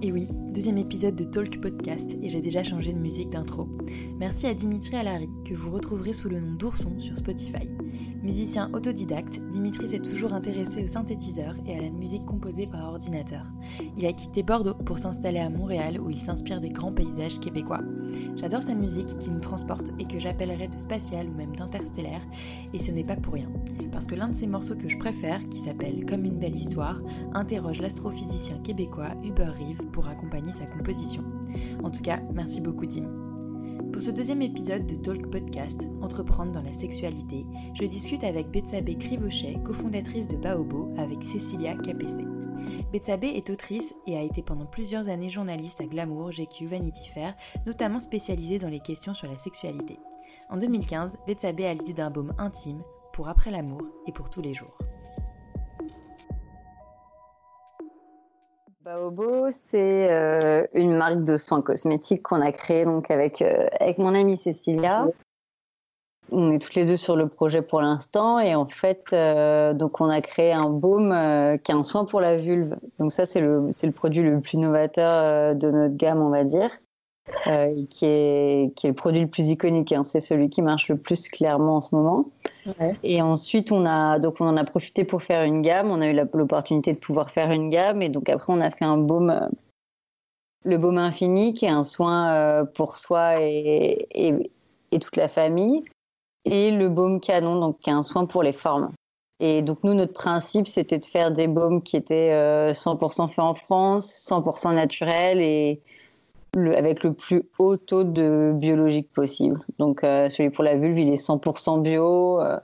Et oui, deuxième épisode de Talk Podcast et j'ai déjà changé de musique d'intro. Merci à Dimitri Alary que vous retrouverez sous le nom d'Ourson sur Spotify. Musicien autodidacte, Dimitri s'est toujours intéressé au synthétiseur et à la musique composée par ordinateur. Il a quitté Bordeaux pour s'installer à Montréal où il s'inspire des grands paysages québécois. J'adore sa musique qui nous transporte et que j'appellerais de spatial ou même d'interstellaire, et ce n'est pas pour rien. Parce que l'un de ses morceaux que je préfère, qui s'appelle Comme une belle histoire, interroge l'astrophysicien québécois Hubert Reeve pour accompagner sa composition. En tout cas, merci beaucoup Dim. Pour ce deuxième épisode de Talk Podcast, Entreprendre dans la sexualité, je discute avec Betsabé Crivochet, cofondatrice de Baobo, avec Cécilia Capessé. Betsabé est autrice et a été pendant plusieurs années journaliste à Glamour, GQ, Vanity Fair, notamment spécialisée dans les questions sur la sexualité. En 2015, Betsabé a l'idée d'un baume intime pour après l'amour et pour tous les jours. Baobo, c'est euh, une marque de soins cosmétiques qu'on a créée donc avec, euh, avec mon amie Cécilia. On est toutes les deux sur le projet pour l'instant et en fait, euh, donc on a créé un baume qui est un soin pour la vulve. Donc ça, c'est le, le produit le plus novateur de notre gamme, on va dire. Euh, qui, est, qui est le produit le plus iconique. Hein. C'est celui qui marche le plus clairement en ce moment. Et ensuite, on, a, donc on en a profité pour faire une gamme. On a eu l'opportunité de pouvoir faire une gamme. Et donc après, on a fait un baume, euh, le baume infini, qui est un soin euh, pour soi et, et, et, toute la famille. Et le baume canon, donc qui est un soin pour les formes. Et donc nous, notre principe, c'était de faire des baumes qui étaient 100% faits en France, 100% naturels et avec le plus haut taux de biologique possible. Donc euh, celui pour la vulve, il est 100% bio. Euh,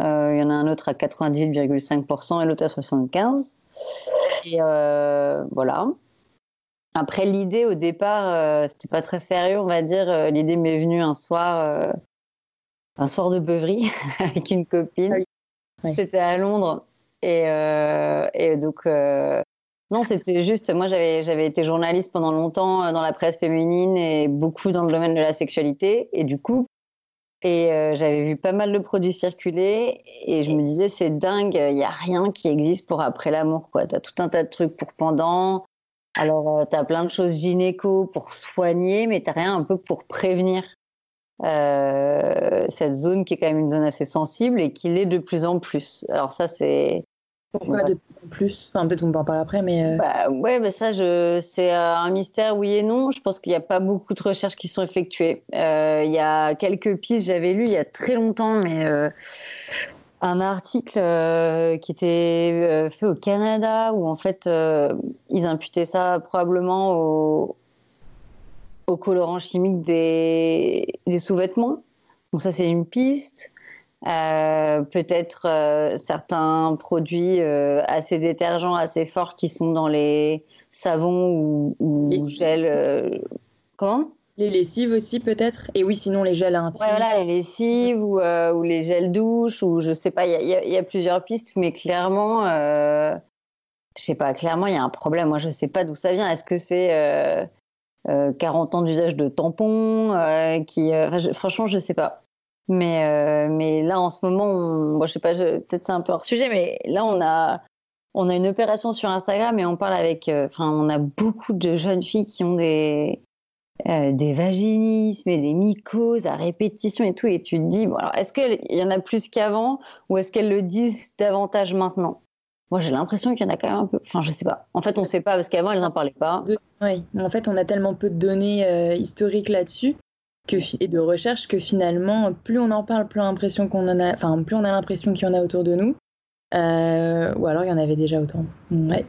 euh, il y en a un autre à 98,5% et l'autre à 75%. Et voilà. Après, l'idée au départ, c'était pas très sérieux, on va dire. L'idée m'est venue un soir, un soir de beuverie avec une copine. Ah c'était à Londres. Et, et donc, non, c'était juste, moi j'avais, été journaliste pendant longtemps euh, dans la presse féminine et beaucoup dans le domaine de la sexualité et du coup, et euh, j'avais vu pas mal de produits circuler et je me disais c'est dingue, il n'y a rien qui existe pour après l'amour quoi. T'as tout un tas de trucs pour pendant. Alors euh, t'as plein de choses gynéco pour soigner, mais t'as rien un peu pour prévenir cette zone qui est quand même une zone assez sensible et qui l'est de plus en plus. Alors ça c'est pourquoi de plus en plus? Enfin, peut-être qu'on peut en parler après, mais. Euh, bah, ouais, bah ça, je... c'est euh, un mystère, oui et non. Je pense qu'il n'y a pas beaucoup de recherches qui sont effectuées. Euh, il y a quelques pistes, j'avais lu il y a très longtemps, mais un article qui était fait au Canada où en fait ils imputaient ça probablement au, au colorant chimique des, des sous-vêtements. Donc, ça, c'est une piste. Euh, peut-être euh, certains produits euh, assez détergents, assez forts qui sont dans les savons ou, ou gels. comment? Les lessives aussi peut-être? Et oui, sinon les gels intimes. Ouais, voilà, les lessives ou, ou, les gels douche ou je sais pas, il y, y, a plusieurs pistes, mais clairement, je sais pas, clairement il y a un problème. Moi, je sais pas d'où ça vient. Est-ce que c'est 40 ans d'usage de tampons qui, Franchement, je sais pas. Mais, mais là, en ce moment, on, bon, je sais pas, peut-être c'est un peu hors sujet, mais là, on a, on a une opération sur Instagram et on parle avec, enfin, on a beaucoup de jeunes filles qui ont des, des vaginismes et des mycoses à répétition et tout. Et tu te dis, bon, alors, est-ce qu'il y en a plus qu'avant ou est-ce qu'elles le disent davantage maintenant? Moi, j'ai l'impression qu'il y en a quand même un peu. Enfin, je sais pas. En fait, on ne sait pas parce qu'avant, elles n'en parlaient pas. Oui, en fait, on a tellement peu de données euh, historiques là-dessus et de recherche que finalement, plus on en parle, plus on a l'impression qu'on en a. Enfin, plus on a l'impression qu'il y en a autour de nous. Euh, ou alors, il y en avait déjà autant. Ouais.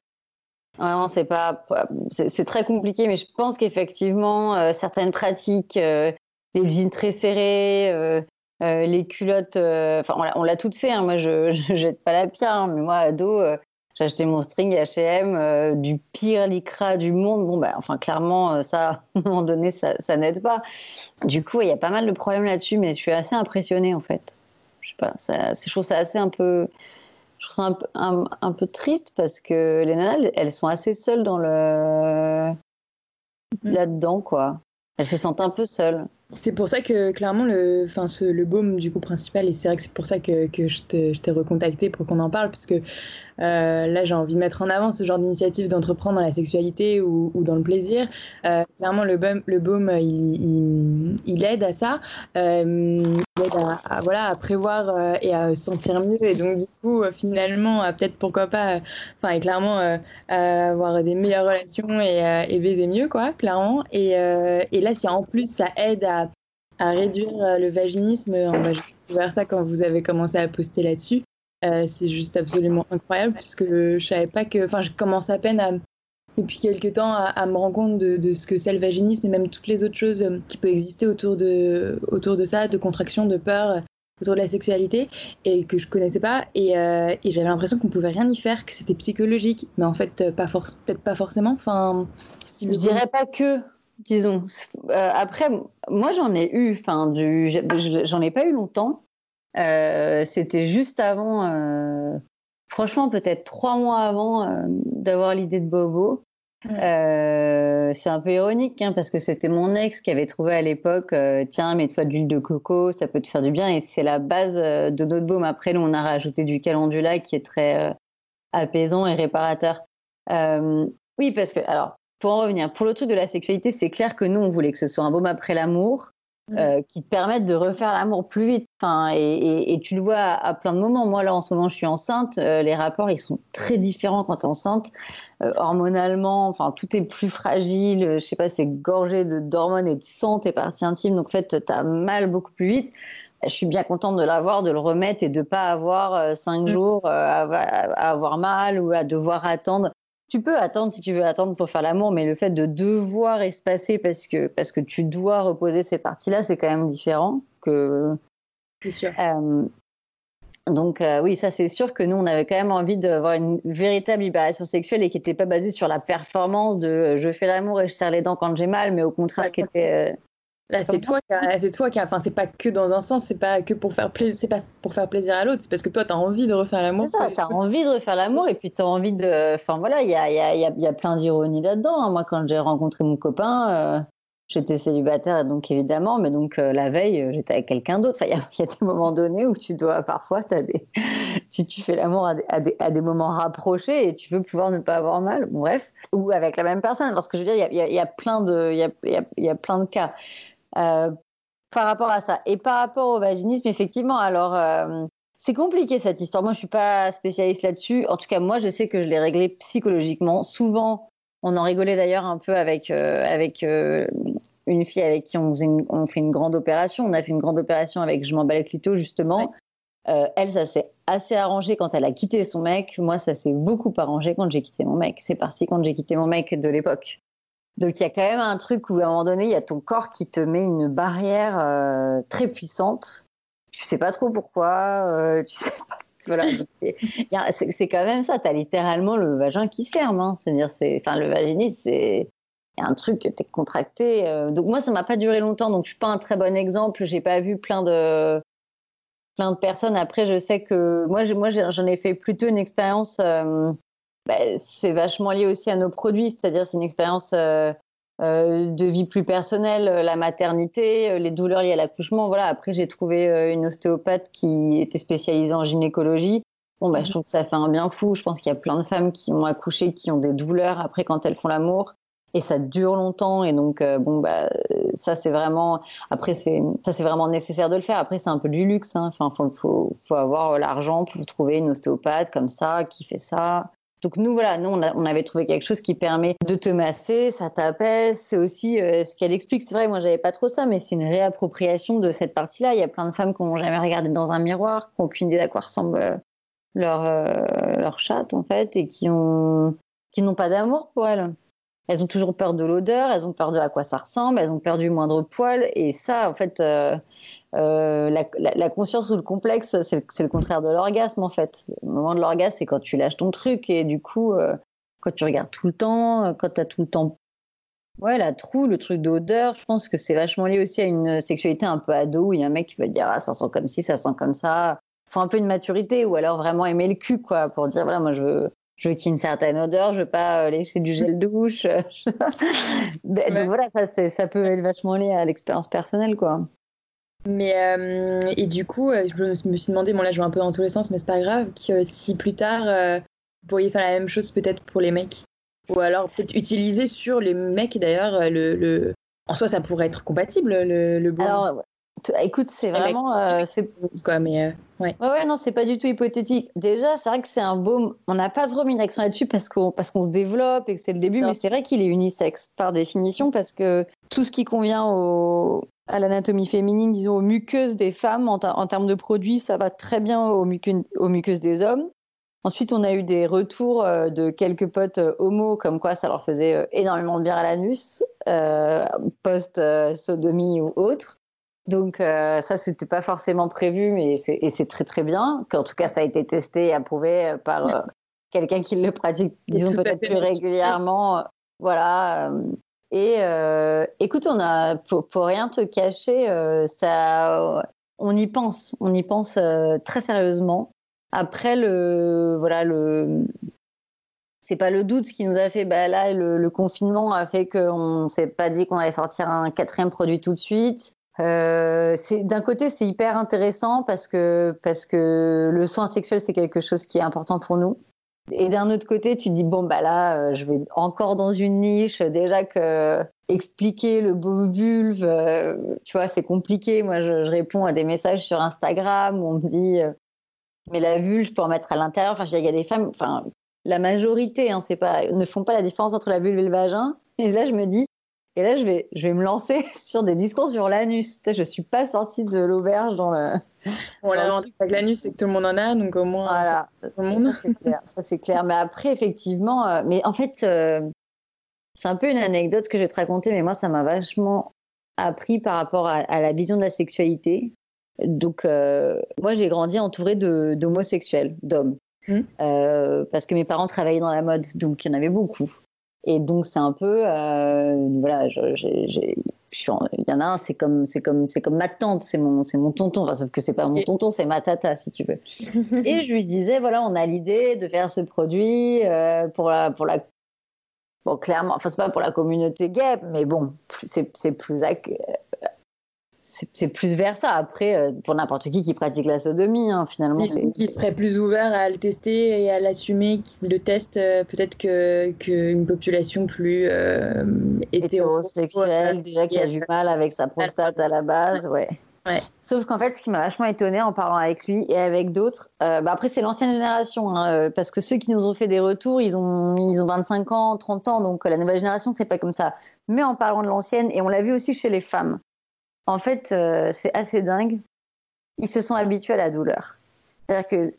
Vraiment, c'est pas, c'est très compliqué, mais je pense qu'effectivement, euh, certaines pratiques, les jeans très serrés, euh, les culottes, euh, enfin on l'a toutes fait. Hein. Moi, je, je jette pas la pierre, hein. mais moi, ado, euh, j'ai acheté mon string H&M du pire lycra du monde. Bon, bah, enfin, clairement, ça, à un moment donné, ça, ça n'aide pas. Du coup, il y a pas mal de problèmes là-dessus, mais je suis assez impressionnée en fait. Je sais pas, ça, je trouve ça assez un peu, je trouve ça un peu, un, peu triste parce que les nanas, elles sont assez seules dans le mm. là-dedans, quoi. Elles se sentent un peu seules. C'est pour ça que clairement le, enfin le baume du coup principal et c'est vrai que c'est pour ça que, que je t'ai recontacté pour qu'on en parle parce que euh, là j'ai envie de mettre en avant ce genre d'initiative d'entreprendre dans la sexualité ou, dans le plaisir. Euh, clairement le baume, le baume il, il, il aide à ça, euh, il aide à, voilà à prévoir et à se sentir mieux et donc du coup finalement peut-être pourquoi pas, enfin et clairement avoir des meilleures relations et, baiser mieux quoi clairement et, et là si en plus ça aide à à réduire euh, le vaginisme. J'ai découvert ça quand vous avez commencé à poster là-dessus. Euh, c'est juste absolument incroyable puisque je savais pas que. Enfin, je commence à peine à, depuis quelques temps à, me rendre compte de, ce que c'est le vaginisme et même toutes les autres choses euh, qui peuvent exister autour de, autour de ça, de contraction, de peur, autour de la sexualité et que je connaissais pas. Et, et j'avais l'impression qu'on pouvait rien y faire, que c'était psychologique. Mais en fait, pas peut-être pas forcément. Enfin, si je dirais pas que disons. Euh, après, moi, j'en ai eu, enfin, du, j'en ai pas eu longtemps. Euh, c'était juste avant, euh, franchement, peut-être trois mois avant d'avoir l'idée de Bobo. c'est un peu ironique, hein, parce que c'était mon ex qui avait trouvé à l'époque, tiens, mets-toi de l'huile de coco, ça peut te faire du bien, et c'est la base de notre baume. Après, nous, on a rajouté du calendula qui est très apaisant et réparateur. oui, parce que, alors, pour en revenir, pour le truc de la sexualité, c'est clair que nous, on voulait que ce soit un baume après l'amour. Euh, qui te permette de refaire l'amour plus vite. Enfin, et, tu le vois à, plein de moments. Moi, là, en ce moment, je suis enceinte. Euh, les rapports, ils sont très différents quand tu es enceinte. Euh, hormonalement, enfin, tout est plus fragile. Je sais pas, c'est gorgé d'hormones et de sang, tes parties intimes. Donc, en fait, tu as mal beaucoup plus vite. Je suis bien contente de l'avoir, de le remettre et de pas avoir cinq mm. jours à, avoir mal ou à devoir attendre tu peux attendre si tu veux attendre pour faire l'amour, mais le fait de devoir espacer parce que, parce que tu dois reposer ces parties-là, c'est quand même différent que. C'est sûr. Euh, donc euh, oui, ça c'est sûr que nous, on avait quand même envie d'avoir une véritable libération sexuelle et qui n'était pas basée sur la performance de euh, je fais l'amour et je serre les dents quand j'ai mal, mais au contraire qui était c'est toi, qui c'est toi qui, enfin, c'est pas que dans un sens, c'est pas que pour faire plaisir, c'est pas pour faire plaisir à l'autre, c'est parce que toi, tu as envie de refaire l'amour. C'est ça, tu as envie de refaire l'amour et puis tu as envie de, enfin voilà, il y a, y, a, y a, plein d'ironie là-dedans. Hein. Moi, quand j'ai rencontré mon copain, euh, j'étais célibataire, donc évidemment, mais donc euh, la veille, euh, j'étais avec quelqu'un d'autre. il y, a des moments donnés où tu dois, parfois, as des... si tu fais l'amour à, à, des, moments rapprochés et tu veux pouvoir ne pas avoir mal, bref, ou avec la même personne, parce que je veux dire, il y a, y plein de, il y y a plein de cas. Euh, par rapport à ça. Et par rapport au vaginisme, effectivement, alors euh, c'est compliqué cette histoire. Moi, je suis pas spécialiste là-dessus. En tout cas, moi, je sais que je l'ai réglé psychologiquement. Souvent, on en rigolait d'ailleurs un peu avec euh, avec une fille avec qui on, on, fait une grande opération. On a fait une grande opération avec Je m'emballe clito justement. elle, ça s'est assez arrangé quand elle a quitté son mec. Moi, ça s'est beaucoup arrangé quand j'ai quitté mon mec. C'est parti quand j'ai quitté mon mec de l'époque. Donc il y a quand même un truc où à un moment donné, il y a ton corps qui te met une barrière euh, très puissante. Tu sais pas trop pourquoi, euh, sais pas. Voilà, c'est quand même ça. Tu as littéralement le vagin qui se ferme. Hein. C'est-à-dire, enfin, le vaginisme, c'est un truc que tu es contracté. Euh. Donc moi, ça m'a pas duré longtemps, donc je suis pas un très bon exemple. J'ai pas vu plein de plein de personnes. Après, je sais que moi, j'en ai fait plutôt une expérience bah, c'est vachement lié aussi à nos produits, c'est-à-dire c'est une expérience euh, de vie plus personnelle, la maternité, les douleurs liées à l'accouchement. Voilà. Après, j'ai trouvé une ostéopathe qui était spécialisée en gynécologie. Bon, bah, je trouve que ça fait un bien fou. Je pense qu'il y a plein de femmes qui ont accouché, qui ont des douleurs après quand elles font l'amour et ça dure longtemps et donc euh, bon bah ça c'est vraiment après c'est ça c'est vraiment nécessaire de le faire après c'est un peu du luxe hein. enfin faut, faut, faut avoir l'argent pour trouver une ostéopathe comme ça qui fait ça donc nous voilà nous on, avait trouvé quelque chose qui permet de te masser ça t'apaise c'est aussi euh, ce qu'elle explique. C'est vrai moi j'avais pas trop ça mais c'est une réappropriation de cette partie là il y a plein de femmes qui n'ont jamais regardé dans un miroir qui n'ont aucune idée à quoi ressemble euh, leur leur chatte en fait et qui ont qui n'ont pas d'amour pour elles elles ont toujours peur de l'odeur, elles ont peur de à quoi ça ressemble, elles ont peur du moindre poil. Et ça, en fait, euh, euh, la, conscience ou le complexe, c'est le contraire de l'orgasme, en fait. Le moment de l'orgasme, c'est quand tu lâches ton truc. Et du coup, euh, quand tu regardes tout le temps, quand tu as tout le temps. Ouais, la trou, le truc d'odeur, je pense que c'est vachement lié aussi à une sexualité un peu ado où il y a un mec qui va te dire Ah, ça sent comme ci, ça sent comme ça. Faut un peu une maturité ou alors vraiment aimer le cul, quoi, pour dire Voilà, moi je veux je veux qu'il y ait une certaine odeur, je veux pas euh, lécher du gel douche. Donc voilà, ça, ça peut être vachement lié à l'expérience personnelle, quoi. Mais euh, et du coup, euh, je me suis demandé, bon là je vais un peu dans tous les sens, mais c'est pas grave, que si plus tard vous pourriez faire la même chose peut-être pour les mecs, ou alors peut-être utiliser sur les mecs d'ailleurs le, le, en soi ça pourrait être compatible le, le Alors Écoute, c'est vraiment. Euh, c'est quoi, mais euh, ouais. ouais. Ouais, non, c'est pas du tout hypothétique. Déjà, c'est vrai que c'est un baume. On n'a pas trop mis l'accent là-dessus parce qu'on parce qu'on se développe et que c'est le début, mais c'est vrai qu'il est unisexe par définition parce que tout ce qui convient au, à l'anatomie féminine, disons aux muqueuses des femmes en, en, termes de produits, ça va très bien aux, aux muqueuses des hommes. Ensuite, on a eu des retours euh, de quelques potes homo, comme quoi ça leur faisait énormément de bien à l'anus, post-sodomie ou autre. Donc euh, ça, c'était pas forcément prévu, mais et c'est très très bien. Qu'en tout cas, ça a été testé et approuvé euh, par euh, quelqu'un qui le pratique, disons peut-être plus régulièrement. Voilà. Et écoute, on a pour, rien te cacher, ça, on y pense, on y pense très sérieusement. Après le, voilà le, c'est pas le doute qui nous a fait. Bah là, le, le confinement a fait qu'on s'est pas dit qu'on allait sortir un quatrième produit tout de suite. Euh, d'un côté, c'est hyper intéressant parce que, parce que le soin sexuel, c'est quelque chose qui est important pour nous. Et d'un autre côté, tu dis, bon, bah là, euh, je vais encore dans une niche. Déjà que expliquer le beau vulve, euh, tu vois, c'est compliqué. Moi, je, réponds à des messages sur Instagram où on me dit, mais la vulve, je peux en mettre à l'intérieur. Enfin, il y a des femmes, enfin, la majorité, hein, c'est pas, ne font pas la différence entre la vulve et le vagin. Et là, je me dis, et là, je vais, je vais me lancer sur des discours sur l'anus. Je suis pas sortie de l'auberge dans le. Bon, l'avantage avec l'anus, c'est que tout le monde en a, donc au moins. Voilà, ça c'est clair. Mais après, effectivement, euh, mais en fait, euh, c'est un peu une anecdote que je vais te raconter, mais moi, ça m'a vachement appris par rapport à, la vision de la sexualité. Donc, euh, moi, j'ai grandi entourée d'homosexuels, d'hommes. Mmh. parce que mes parents travaillaient dans la mode, donc il y en avait beaucoup. Et donc c'est un peu, euh, voilà, il y en a un, c'est comme, c'est comme, c'est comme ma tante, c'est mon, c'est mon tonton, enfin, sauf que c'est pas mon tonton, c'est ma tata si tu veux. et je lui disais, voilà, on a l'idée de faire ce produit euh, pour la, pour la, bon clairement, enfin c'est pas pour la communauté gay, mais bon, c'est, c'est plus c'est plus vers ça. Après, euh, pour n'importe qui qui pratique la sodomie, hein, finalement. Qui, qui, serait plus ouvert à le tester et à l'assumer, le teste euh, peut-être qu'une que population plus euh, hétérosexuelle, déjà qui a du mal avec sa prostate à la base, ouais. ouais. Sauf qu'en fait, ce qui m'a vachement étonné en parlant avec lui et avec d'autres, bah après c'est l'ancienne génération, hein, parce que ceux qui nous ont fait des retours, ils ont, ils ont 25 ans, 30 ans, donc la nouvelle génération, c'est pas comme ça. Mais en parlant de l'ancienne, et on l'a vu aussi chez les femmes, en fait, euh, c'est assez dingue. Ils se sont habitués à la douleur. C'est-à-dire que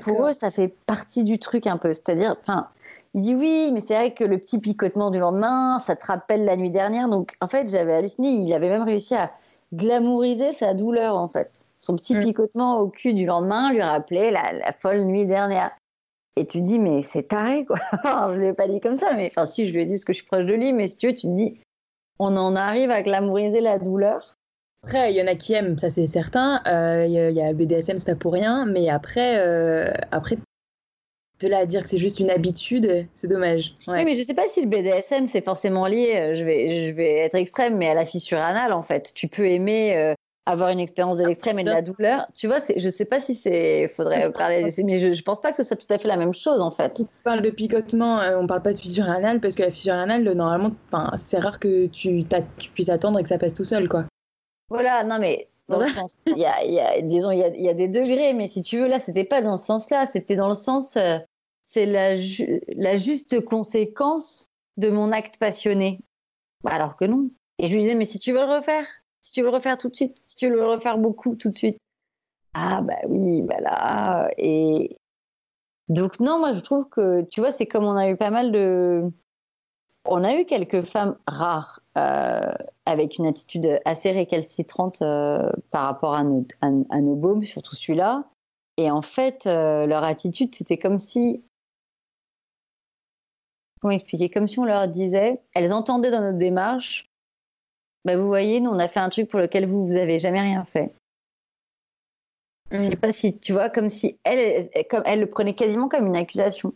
pour eux, ça fait partie du truc un peu. C'est-à-dire, enfin, il dit oui, mais c'est vrai que le petit picotement du lendemain, ça te rappelle la nuit dernière. Donc, en fait, j'avais halluciné. Il avait même réussi à glamouriser sa douleur, en fait. Son petit mm. picotement au cul du lendemain lui rappelait la, folle nuit dernière. Et tu dis, mais c'est taré, quoi. je ne lui ai pas dit comme ça, mais enfin, si, je lui ai dit parce que je suis proche de lui, mais si tu veux, tu te dis, on en arrive à glamouriser la douleur. Après, il y en a qui aiment, ça c'est certain. Euh, il y, a le BDSM, c'est pas pour rien. Mais après, euh, après de là à dire que c'est juste une habitude, c'est dommage. Oui, mais je sais pas si le BDSM c'est forcément lié. Euh, je vais, je vais être extrême, mais à la fissure anale en fait. Tu peux aimer euh, avoir une expérience de l'extrême et de la douleur. Tu vois, je sais pas si c'est, faudrait parler, mais je, je pense pas que ce soit tout à fait la même chose en fait. Tu parles de picotement, euh, on parle pas de fissure anale parce que la fissure anale, normalement, c'est rare que tu, tu puisses attendre et que ça passe tout seul, quoi. Voilà, non mais dans le sens, il y a, il y a, disons, il y a, il y a, des degrés, mais si tu veux, là, c'était pas dans ce sens-là, c'était dans le sens, euh, c'est la, la juste conséquence de mon acte passionné. Bah, alors que non. Et je lui disais, mais si tu veux le refaire, si tu veux le refaire tout de suite, si tu veux le refaire beaucoup tout de suite. Ah bah oui, bah là. Et donc non, moi je trouve que, tu vois, c'est comme on a eu pas mal de... On a eu quelques femmes rares euh, avec une attitude assez récalcitrante euh, par rapport à nos, à, nos baumes, surtout celui-là. Et en fait, euh, leur attitude, c'était comme si. Comment expliquer Comme si on leur disait, elles entendaient dans notre démarche, bah, vous voyez, nous, on a fait un truc pour lequel vous, vous avez jamais rien fait. Je sais mm. pas si, tu vois, comme si elle, comme, elle le prenait quasiment comme une accusation.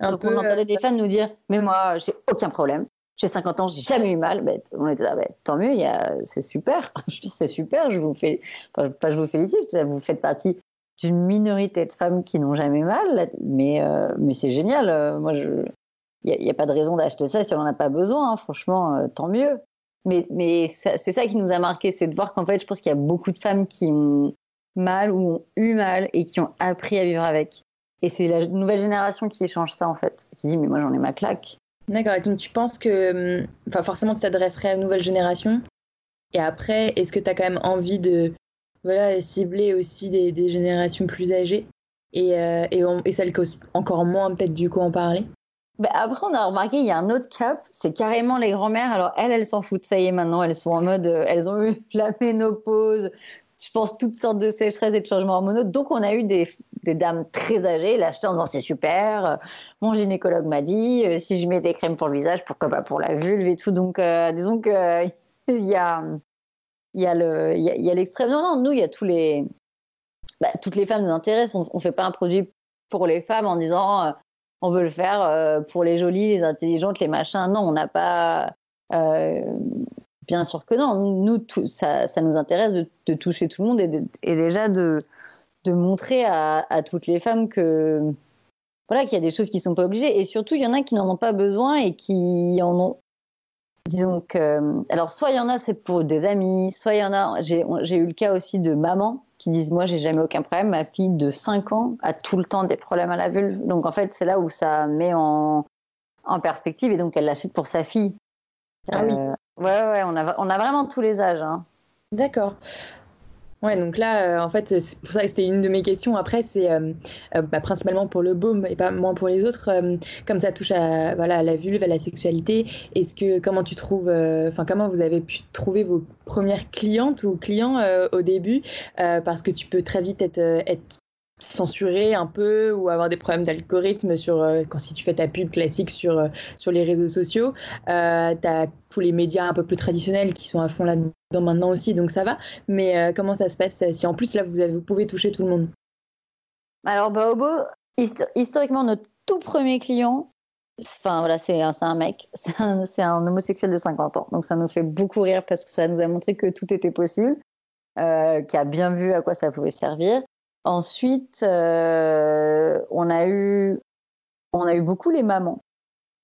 Donc on entendait des femmes nous dire, mais moi, j'ai aucun problème j'ai 50 ans, j'ai jamais eu mal. Ben, on était là, ben, tant mieux, c'est super. je dis, c'est super, je vous fais, enfin, pas je vous félicite, vous faites partie d'une minorité de femmes qui n'ont jamais mal, mais, euh, mais c'est génial. Euh, moi, je, il n'y a, pas de raison d'acheter ça si on n'en a pas besoin. Hein. franchement, euh, tant mieux. Mais, c'est ça qui nous a marqué, c'est de voir qu'en fait, je pense qu'il y a beaucoup de femmes qui ont mal ou ont eu mal et qui ont appris à vivre avec. Et c'est la nouvelle génération qui échange ça, en fait, qui dit, mais moi, j'en ai ma claque. D'accord, et donc tu penses que, hum, forcément tu t'adresserais à une nouvelle génération, et après, est-ce que tu as quand même envie de voilà, cibler aussi des, générations plus âgées, et, euh, et, qui encore moins peut-être du coup en parler? Bah après, on a remarqué, il y a un autre cap, c'est carrément les grand-mères. Alors, elles, elles s'en foutent. Ça y est, maintenant, elles sont en mode, euh, elles ont eu la ménopause, je pense, toutes sortes de sécheresses et de changements hormonaux. Donc, on a eu des, dames très âgées l'acheter en disant c'est super. Mon gynécologue m'a dit euh, si je mets des crèmes pour le visage, pourquoi pas pour la vulve et tout. Donc, euh, disons qu'il y a, il y a l'extrême. Non, non, nous, il y a tous les, bah, toutes les femmes nous intéressent. On, ne fait pas un produit pour les femmes en disant euh, on veut le faire pour les jolies, les intelligentes, les machins. Non, on n'a pas. Bien sûr que non. Nous, tout, ça, ça, nous intéresse de, toucher tout le monde et, déjà de, montrer à, toutes les femmes que voilà qu'il y a des choses qui sont pas obligées et surtout il y en a qui n'en ont pas besoin et qui en ont disons que alors soit il y en a c'est pour des amis soit il y en a j'ai eu le cas aussi de mamans qui disent moi j'ai jamais aucun problème ma fille de 5 ans a tout le temps des problèmes à la vulve donc en fait c'est là où ça met en, en perspective et donc elle l'achète pour sa fille ah oui euh, ouais ouais on a on a vraiment tous les âges hein. D'accord. Ouais, donc là, euh, en fait, c'est pour ça que c'était une de mes questions. Après, c'est euh, euh, bah, principalement pour le baume et pas moins pour les autres. comme ça touche à, voilà, la vulve, à la sexualité, est-ce que comment tu trouves, enfin, comment vous avez pu trouver vos premières clientes ou clients au début Parce que tu peux très vite être censurer un peu ou avoir des problèmes d'algorithme sur euh, quand si tu fais ta pub classique sur, euh, sur les réseaux sociaux. Euh, tu as tous les médias un peu plus traditionnels qui sont à fond là-dedans maintenant aussi, donc ça va. Mais comment ça se passe si en plus là vous, vous pouvez toucher tout le monde? Alors Baobo, historiquement notre tout premier client, enfin voilà, c'est un, un, mec, c'est un, un, homosexuel de 50 ans. Donc ça nous fait beaucoup rire parce que ça nous a montré que tout était possible, qui a bien vu à quoi ça pouvait servir. Ensuite, euh, on, a eu, on a eu beaucoup les mamans.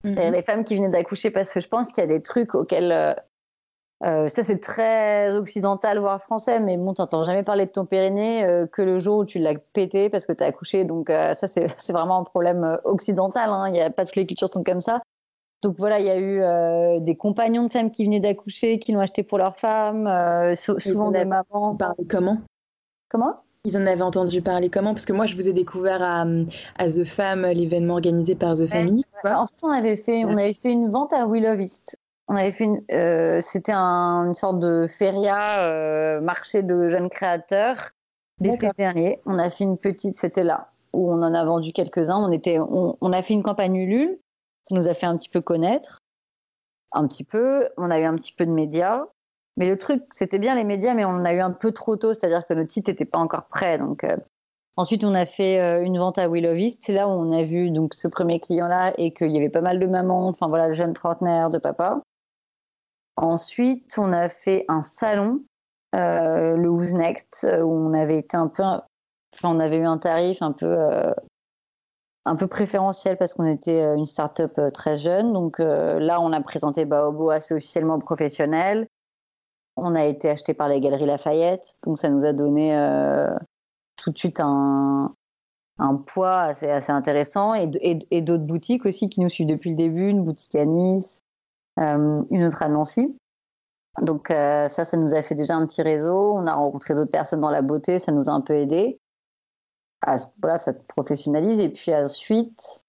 Mhm. Les femmes qui venaient d'accoucher parce que je pense qu'il y a des trucs auxquels. Euh, euh, ça, c'est très occidental, voire français, mais bon, t'entends jamais parler de ton périnée que le jour où tu l'as pété parce que tu as accouché. Donc, ça, c'est vraiment un problème occidental. Hein. Il y a pas toutes les cultures sont comme ça. Donc voilà, il y a eu des compagnons de femmes qui venaient d'accoucher, qui l'ont acheté pour leurs femmes, souvent des mamans. Comment? Comment? Ils en avaient entendu parler comment? Parce que moi, je vous ai découvert à, à The Fam, l'événement organisé par The Family. Ensuite, on avait fait, on avait fait une vente à Willow East. On avait fait euh, c'était un, une sorte de feria, euh, marché de jeunes créateurs l'été dernier. On a fait une petite, c'était là où on en a vendu quelques-uns. On était, on, on, a fait une campagne Ulule. Ça nous a fait un petit peu connaître, un petit peu. On a eu un petit peu de médias. Mais le truc, c'était bien les médias, mais on a eu un peu trop tôt, c'est-à-dire que notre site n'était pas encore prêt. Donc, euh, Ensuite, on a fait euh, une vente à Willow C'est là où on a vu donc ce premier client-là et qu'il y avait pas mal de mamans, enfin voilà, jeunes trentenaires, de papa. Ensuite, on a fait un salon, euh, le Who's Next, où on avait été un peu, on avait eu un tarif un peu, un peu préférentiel parce qu'on était une start-up très jeune. Donc là, on a présenté Baobo assez officiellement professionnel. On a été acheté par les Galeries Lafayette, donc ça nous a donné tout de suite un, poids assez, intéressant et, d'autres boutiques aussi qui nous suivent depuis le début, une boutique à Nice, euh, une autre à Nancy. Donc euh, ça, ça nous a fait déjà un petit réseau. On a rencontré d'autres personnes dans la beauté, ça nous a un peu aidé. voilà, ça te professionnalise. Et puis ensuite,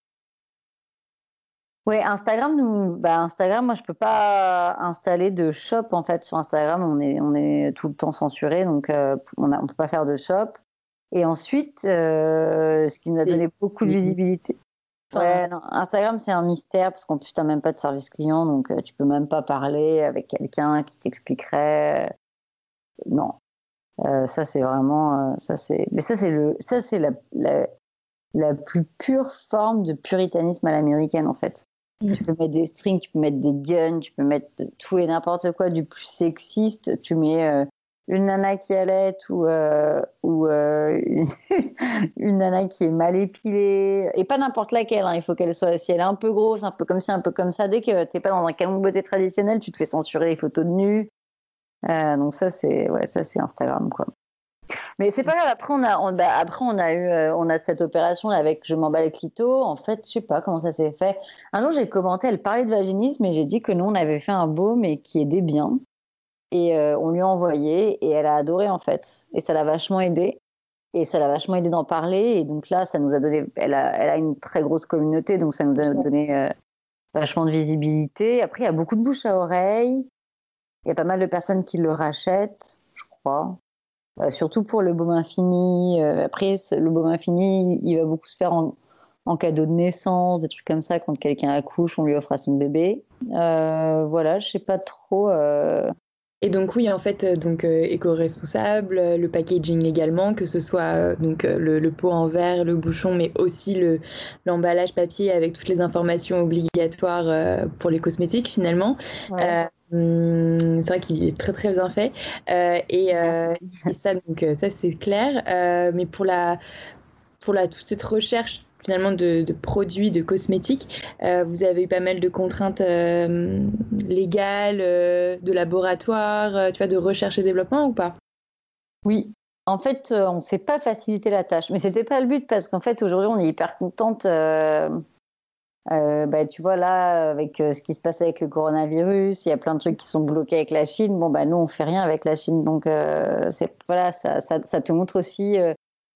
ouais, Instagram, nous, bah Instagram, moi je peux pas installer de shop en fait sur Instagram. On est, on est tout le temps censuré, donc euh, on ne peut pas faire de shop. Et ensuite, euh, ce qui nous a donné beaucoup de visibilité. Ouais, Instagram, c'est un mystère parce qu'en plus, tu n'as même pas de service client, donc euh, tu peux même pas parler avec quelqu'un qui t'expliquerait. Non. Euh, ça, c'est vraiment. ça, c'est... Mais ça, c'est, le... ça, c'est la, la, la, plus pure forme de puritanisme à l'américaine, en fait. Mm. Tu peux mettre des strings, tu peux mettre des guns, tu peux mettre tout et n'importe quoi du plus sexiste. Tu mets une nana qui allait ou, euh, ou euh, une nana qui est mal épilée, et pas n'importe laquelle, hein. il faut qu'elle soit, si elle est un peu grosse, un peu comme ci, un peu comme ça, dès que t'es pas dans un canon de beauté traditionnel, tu te fais censurer les photos de nu. Euh, donc ça c'est ouais, Instagram quoi. Mais c'est pas grave. Après on a bah, après on a eu on a cette opération avec je m'emballe le clito. En fait je sais pas comment ça s'est fait. Un jour j'ai commenté, elle parlait de vaginisme et j'ai dit que nous on avait fait un baume et qui aidait bien. Et euh, on lui a envoyé et elle a adoré en fait. Et ça l'a vachement aidé. Et ça l'a vachement aidé d'en parler. Et donc là, ça nous a donné. Elle a, elle a une très grosse communauté, donc ça nous a donné euh, vachement de visibilité. Après, il y a beaucoup de bouche à oreille. Il y a pas mal de personnes qui le rachètent, je crois. Euh, surtout pour le baume infini. après, le baume infini, il va beaucoup se faire en, cadeau de naissance, des trucs comme ça. Quand quelqu'un accouche, on lui offre à son bébé. voilà, je sais pas trop. Et donc oui, en fait, euh, donc euh, éco-responsable, euh, le packaging également, que ce soit donc le, pot en verre, le bouchon, mais aussi le l'emballage papier avec toutes les informations obligatoires pour les cosmétiques finalement. Hum, c'est vrai qu'il est très très bien fait et, et, ça donc ça c'est clair. mais pour la pour la toute cette recherche finalement de, produits, de cosmétiques. Euh, vous avez eu pas mal de contraintes euh, légales, euh, de laboratoire, tu vois, de recherche et développement ou pas? Oui. En fait, on ne s'est pas facilité la tâche, mais c'était pas le but parce qu'en fait aujourd'hui on est hyper contente. bah, tu vois là, avec ce qui se passe avec le coronavirus, il y a plein de trucs qui sont bloqués avec la Chine. Bon, bah, nous, on fait rien avec la Chine. Donc, voilà, ça, te montre aussi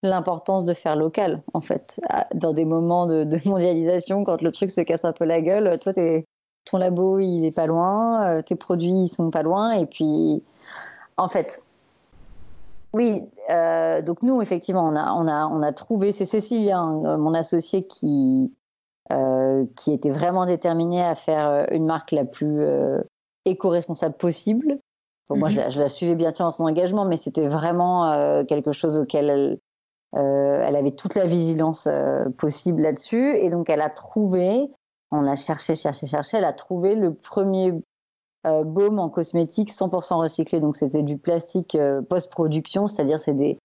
l'importance de faire local, en fait. Dans des moments de, mondialisation, quand le truc se casse un peu la gueule, toi, ton labo, il est pas loin, euh, tes produits, ils sont pas loin. Et puis, en fait, oui, euh, donc nous, effectivement, on a, on a, on a trouvé, c'est Cécilia, hein, mon associé, qui, euh, qui était vraiment déterminée à faire une marque la plus éco-responsable possible. Moi, je, mhm. je, la suivais bien sûr dans son engagement, mais c'était vraiment quelque chose auquel elle, euh, elle avait toute la vigilance euh, possible là-dessus. Et donc, elle a trouvé, on a cherché, cherché, cherché, elle a trouvé le premier euh, baume en cosmétique 100% recyclé. Donc, c'était du plastique post-production, c'est-à-dire c'est des,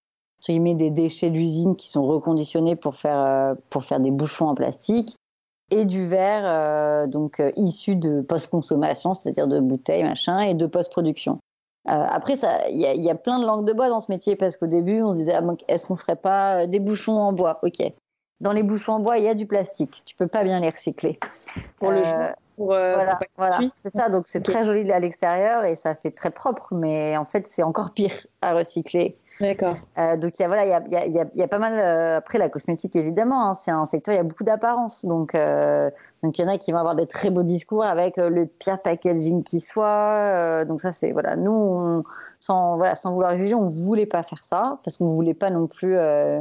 des déchets d'usine qui sont reconditionnés pour faire, pour faire des bouchons en plastique et du verre donc issu de post-consommation, c'est-à-dire de bouteilles, machin, et de post-production. Euh, après, il y, a plein de langues de bois dans ce métier parce qu'au début, on se disait ah, est-ce qu'on ferait pas euh, des bouchons en bois? Ok. Dans les bouchons en bois, il y a du plastique. Tu peux pas bien les recycler. Pour le euh, pour, voilà, voilà. c'est ça. Donc c'est très joli à l'extérieur et ça fait très propre, mais en fait c'est encore pire à recycler. D'accord. donc il y a y a, y, a, y a, pas mal. après la cosmétique évidemment, hein, c'est un secteur il y a beaucoup d'apparence. Donc donc il y en a qui vont avoir des très beaux discours avec euh, le pire packaging qui soit. Euh, donc ça c'est voilà, nous sans voilà sans vouloir juger, on voulait pas faire ça parce qu'on voulait pas non plus euh,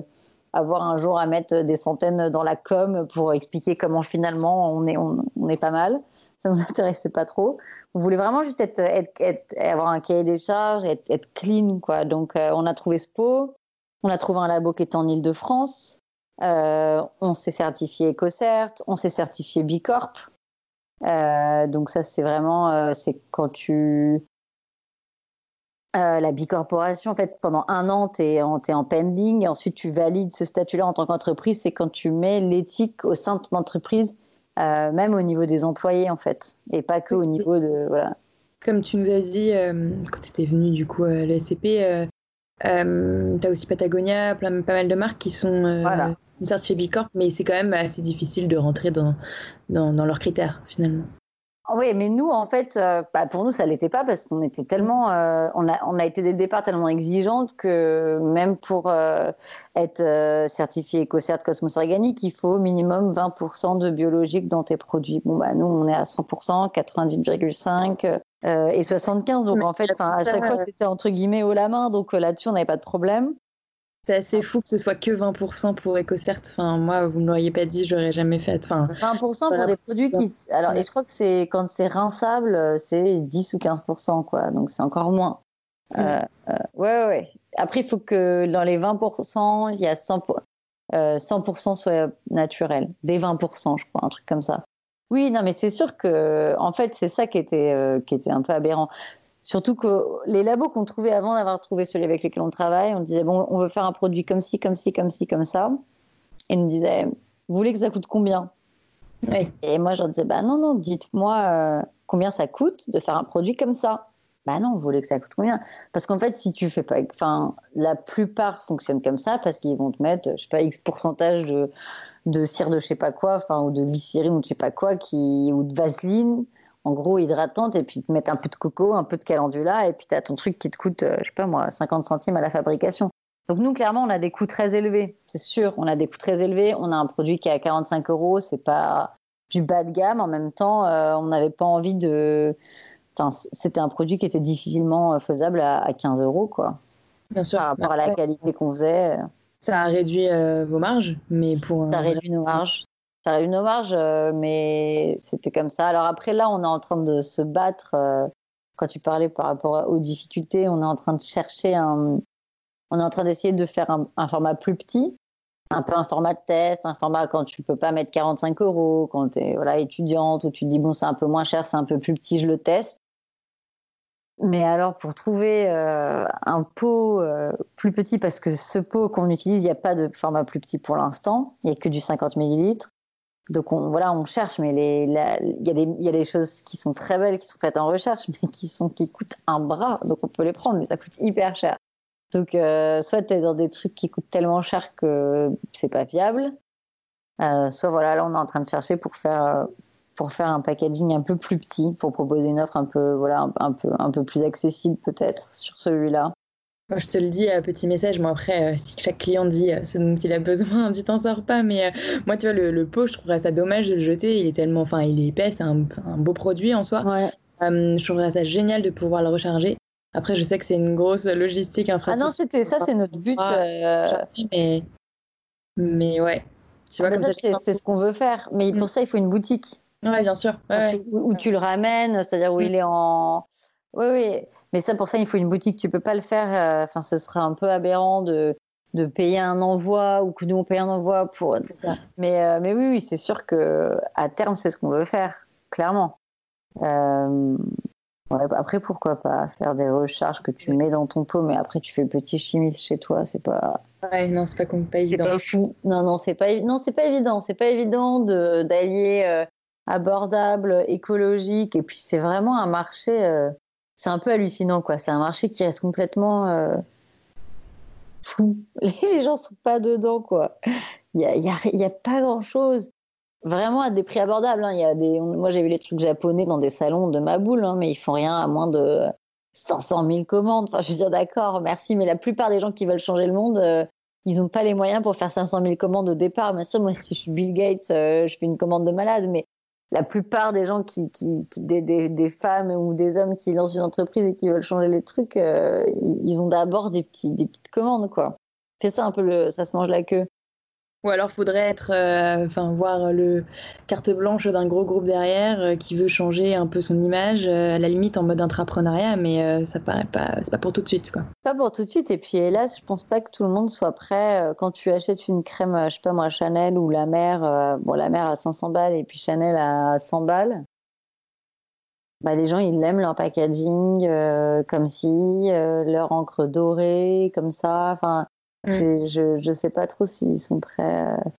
avoir un jour à mettre des centaines dans la com pour expliquer comment finalement on est on, est pas mal. Ça nous intéressait pas trop. On voulait vraiment juste être, être, avoir un cahier des charges, être, clean quoi. Donc on a trouvé pot On a trouvé un labo qui est en Ile-de-France. on s'est certifié EcoCert, on s'est certifié Bicorp. donc ça, c'est vraiment, c'est quand tu la bicorporation, en fait, pendant un an, tu es, en pending et ensuite tu valides ce statut-là en tant qu'entreprise. C'est quand tu mets l'éthique au sein de ton entreprise, même au niveau des employés, en fait, et pas que au niveau de. Voilà comme tu nous as dit euh, quand tu étais venu du coup à l'ACP, euh, euh, tu as aussi Patagonia, plein, pas mal de marques qui sont certifiées Bicorp, mais c'est quand même assez difficile de rentrer dans, dans, leurs critères finalement. Oui, mais nous, en fait, bah, pour nous, ça l'était pas parce qu'on était tellement, on, a, on a été des départs tellement exigeantes que même pour être certifié EcoCert Cosmos Organique, il faut au minimum 20% de biologique dans tes produits. Bon, bah, nous, on est à 100%, 90,5%. Euh, et 75. Donc en fait, à chaque fois, c'était entre guillemets haut la main. Donc euh, là-dessus, on n'avait pas de problème. C'est assez fou que ce soit que 20% pour EcoCert. Enfin, moi, vous ne l'auriez pas dit, j'aurais jamais fait. Enfin, 20% pour des produits qui. Alors, et je crois que c'est quand c'est rinçable, c'est 10 ou 15%, quoi. Donc, c'est encore moins. Euh, ouais, ouais. Après, il faut que dans les 20%, il y a 100%, 100% soit naturel. Des 20%, je crois, un truc comme ça. Oui, non, mais c'est sûr que, en fait, c'est ça qui était, euh, qui était un peu aberrant. Surtout que les labos qu'on trouvait avant d'avoir trouvé celui avec lequel on travaille, on disait, bon, on veut faire un produit comme ci, comme ci, comme ci, comme ça. Et ils nous disaient, vous voulez que ça coûte combien? Et moi, je leur disais, bah non, non, dites-moi euh, combien ça coûte de faire un produit comme ça. Bah non, vous voulez que ça coûte combien? Parce qu'en fait, si tu fais pas. Enfin, la plupart fonctionnent comme ça parce qu'ils vont te mettre, je sais pas, X pourcentage de de cire de je sais pas quoi, enfin, ou de glycérine ou de je sais pas quoi, qui, ou de vaseline, en gros hydratante, et puis te mettre un peu de coco, un peu de calendula, et puis tu as ton truc qui te coûte, euh, je sais pas moi, 50 centimes à la fabrication. Donc nous, clairement, on a des coûts très élevés, c'est sûr, on a des coûts très élevés, on a un produit qui est à 45 euros, c'est pas du bas de gamme, en même temps, euh, on n'avait pas envie de... Enfin, c'était un produit qui était difficilement euh, faisable à, à 15 euros, quoi. Bien sûr. Par rapport à la qualité qu'on faisait. Ça a réduit euh, vos marges, mais pour. Ça a réduit nos marges. Ça a nos marges, euh, mais c'était comme ça. Alors après, là, on est en train de se battre. Euh, quand tu parlais par rapport aux difficultés, on est en train de chercher un. On est en train d'essayer de faire un, format plus petit, un peu un format de test, un format quand tu peux pas mettre 45 euros, quand tu es voilà, étudiante, ou tu te dis bon, c'est un peu moins cher, c'est un peu plus petit, je le teste. Mais alors, pour trouver euh, un pot plus petit, parce que ce pot qu'on utilise, il n'y a pas de format plus petit pour l'instant, il n'y a que du 50 millilitres. Donc on, voilà, on cherche, mais il y, a des choses qui sont très belles, qui sont faites en recherche, mais qui, sont, qui coûtent un bras. Donc on peut les prendre, mais ça coûte hyper cher. Donc euh, soit tu es dans des trucs qui coûtent tellement cher que c'est pas viable, soit voilà, là on est en train de chercher pour faire pour faire un packaging un peu plus petit, pour proposer une offre un peu, voilà, un, peu, un peu plus accessible peut-être sur celui-là. Moi, je te le dis, petit message. Moi, après, euh, si chaque client dit euh, ce dont il a besoin, tu t'en sors pas. Mais euh, moi, tu vois, le, pot, je trouverais ça dommage de le jeter. Il est tellement, enfin, il est épais, c'est un, beau produit en soi. je trouverais ça génial de pouvoir le recharger. Après, je sais que c'est une grosse logistique, infrastructure. Ah non, c'était ça, c'est notre but. Mais, mais ouais. Tu vois, ah bah c'est ce qu'on veut faire. Mais pour mm. ça, il faut une boutique. Oui, bien sûr. où, tu le ramènes, c'est-à-dire où mm. il est en. Oui, oui. Mais ça, pour ça, il faut une boutique. Tu peux pas le faire. Euh, enfin, ce serait un peu aberrant de, de payer un envoi ou que nous on paye un envoi pour. Ça. Mais, euh, mais oui, oui, c'est sûr que à terme, c'est ce qu'on veut faire, clairement. Euh, après, pourquoi pas faire des recharges que tu mets dans ton pot, mais après tu fais petit chimiste chez toi, c'est pas. Ouais, non, c'est pas, pas évident. non, non, c'est pas, non, c'est pas évident. C'est pas évident d'allier abordable, écologique. Et puis c'est vraiment un marché, c'est un peu hallucinant quoi. C'est un marché qui reste complètement euh, fou. Les gens sont pas dedans quoi. Il y a, y, a, pas grand chose. Vraiment à des prix abordables. Hein. Moi j'ai vu les trucs japonais dans des salons de ma boule, hein, mais ils font rien à moins de 500 000 commandes. Enfin, je veux dire, d'accord, merci, mais la plupart des gens qui veulent changer le monde, euh, ils n'ont pas les moyens pour faire 500 000 commandes au départ. Bien sûr, moi, si je suis Bill Gates, je fais une commande de malade, mais la plupart des gens qui, qui, des, femmes ou des hommes qui lancent une entreprise et qui veulent changer les trucs, euh, ils ont d'abord des, petits, des petites commandes, quoi. C'est ça un peu le, ça se mange la queue. Ou alors faudrait être, euh, voir le carte blanche d'un gros groupe derrière euh, qui veut changer un peu son image, euh, à la limite en mode intrapreneuriat, mais ça paraît pas, c'est pas pour tout de suite quoi. Pas pour tout de suite. Et puis hélas, je pense pas que tout le monde soit prêt quand tu achètes une crème, je sais pas moi, Chanel ou la mer, bon la mer à 500 balles et puis Chanel à 100 balles. Bah, les gens ils aiment leur packaging comme si leur encre dorée comme ça. Enfin Mm. Je ne sais pas trop s'ils sont prêts. Euh.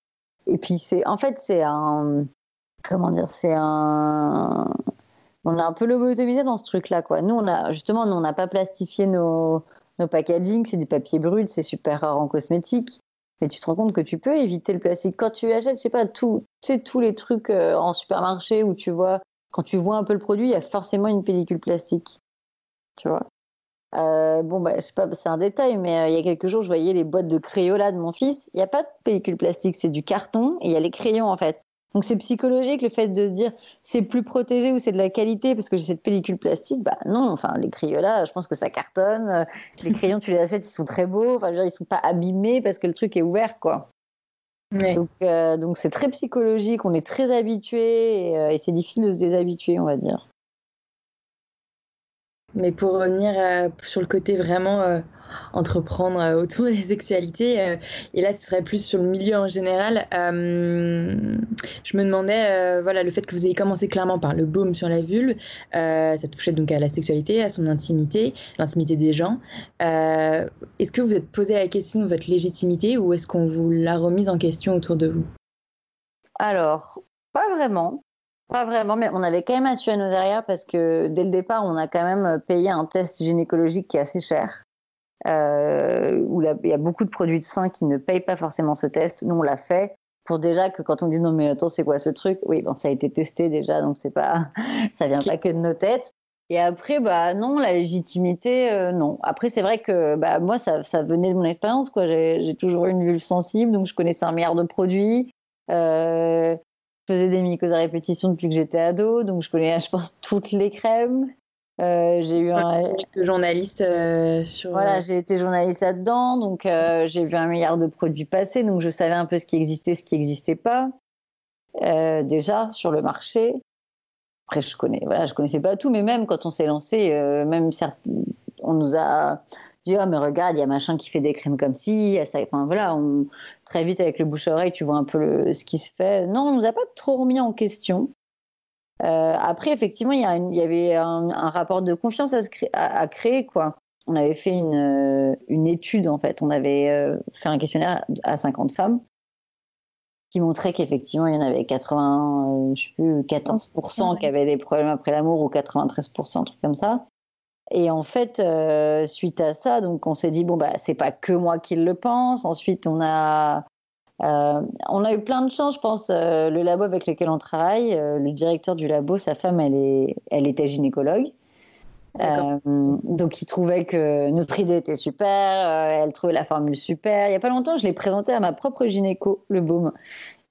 Et puis, c'est en fait, c'est un. Comment dire C'est un. On a un peu lobotomisé dans ce truc-là, quoi. Nous, on a justement, on n'a pas plastifié nos, nos packaging, c'est du papier brut, c'est super rare en cosmétique. Mais tu te rends compte que tu peux éviter le plastique. Quand tu achètes, je sais pas, tout, tous les trucs euh, en supermarché où tu vois, quand tu vois un peu le produit, il y a forcément une pellicule plastique. Tu vois? Euh, bon, bah, je sais pas, c'est un détail, mais euh, il y a quelques jours, je voyais les boîtes de Crayola de mon fils. Il n'y a pas de pellicule plastique, c'est du carton et il y a les crayons en fait. Donc c'est psychologique le fait de se dire c'est plus protégé ou c'est de la qualité parce que j'ai cette pellicule plastique. Bah non, enfin les Crayola, je pense que ça cartonne. Euh, les crayons, tu les achètes, ils sont très beaux. Enfin, je veux dire, ils sont pas abîmés parce que le truc est ouvert, quoi. Donc donc c'est très psychologique, on est très habitué et, et c'est difficile de se déshabituer, on va dire. Mais pour revenir euh, sur le côté vraiment euh, entreprendre euh, autour des sexualités, et là ce serait plus sur le milieu en général, je me demandais, voilà, le fait que vous ayez commencé clairement par le baume sur la vulve, ça touchait donc à la sexualité, à son intimité, l'intimité des gens. est-ce que vous êtes posé la question de votre légitimité ou est-ce qu'on vous l'a remise en question autour de vous? Alors, pas vraiment. Pas vraiment, mais on avait quand même assuré nos derrière parce que dès le départ, on a quand même payé un test gynécologique qui est assez cher. Euh, où il y a beaucoup de produits de soins qui ne payent pas forcément ce test. Nous, on l'a fait pour déjà que quand on dit non mais attends c'est quoi ce truc? Oui, bon ça a été testé déjà, donc c'est pas, ça vient pas que de nos têtes. Et après, bah non, la légitimité, euh, non. Après, c'est vrai que bah, moi, ça, ça venait de mon expérience. quoi. J'ai toujours eu une vulve sensible, donc je connaissais un milliard de produits. Euh, je faisais des mycoses à répétition depuis que j'étais ado, donc je connais, je pense, toutes les crèmes. Euh, j'ai eu un journaliste euh, sur. Voilà, euh, j'ai été journaliste là-dedans, donc j'ai vu un milliard de produits passer, donc je savais un peu ce qui existait, ce qui n'existait pas déjà sur le marché. Après, je connais, voilà, je connaissais pas tout, mais même quand on s'est lancé, même on nous a ah, mais regarde, il y a machin qui fait des crèmes comme ci. Enfin, voilà, on, très vite avec le bouche-oreille, tu vois un peu le, ce qui se fait. Non, on nous a pas trop remis en question. Euh, après, effectivement, il y, y avait un, rapport de confiance à, à, créer, quoi. On avait fait une, euh, une, étude, en fait. On avait euh, fait un questionnaire à 50 femmes qui montrait qu'effectivement, il y en avait 80, je sais plus, 14% qui avaient des problèmes après l'amour ou 93%, un truc comme ça. Et en fait, euh, suite à ça, donc on s'est dit bon bah c'est pas que moi qui le pense. Ensuite, on a euh, on a eu plein de chance, je pense. Euh, le labo avec lequel on travaille, le directeur du labo, sa femme, elle est, elle était gynécologue. donc il trouvait que notre idée était super, elle trouvait la formule super. Il y a pas longtemps, je l'ai présenté à ma propre gynéco, le baume.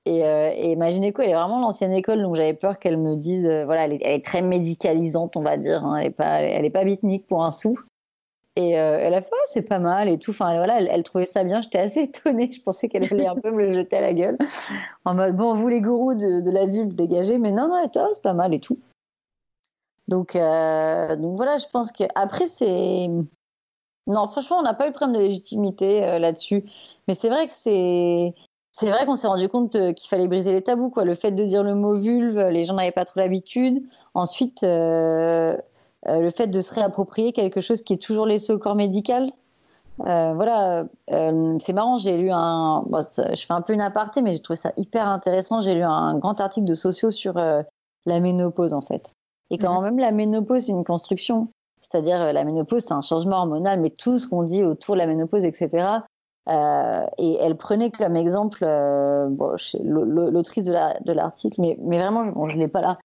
Et, euh, et ma gynéco, elle est vraiment l'ancienne école, donc j'avais peur qu'elle me dise, euh, voilà, elle est, très médicalisante, on va dire, hein, elle n'est pas, elle est pas bitnique pour un sou. Et euh, elle a fait, c'est pas mal et tout. Enfin, voilà, elle, trouvait ça bien. J'étais assez étonnée. Je pensais qu'elle allait un peu me le jeter à la gueule. En mode, bon, vous les gourous de, de la dégagez. Mais non, non, c'est pas mal et tout. Donc, donc voilà, je pense que après c'est. Non, franchement, on n'a pas eu de problème de légitimité là-dessus. Mais c'est vrai que c'est c'est vrai qu'on s'est rendu compte euh, qu'il fallait briser les tabous. Quoi. Le fait de dire le mot vulve, les gens n'avaient pas trop l'habitude. Ensuite, euh, euh, le fait de se réapproprier quelque chose qui est toujours laissé au corps médical. voilà, c'est marrant, j'ai lu un. je fais un peu une aparté, mais j'ai trouvé ça hyper intéressant. J'ai lu un grand article de sociaux sur la ménopause, en fait. Et quand mhm. même, la ménopause, c'est une construction. C'est-à-dire, la ménopause, c'est un changement hormonal, mais tout ce qu'on dit autour de la ménopause, etc., euh, et elle prenait comme exemple euh, bon, l'autrice de l'article, mais, vraiment, bon, je ne l'ai pas là.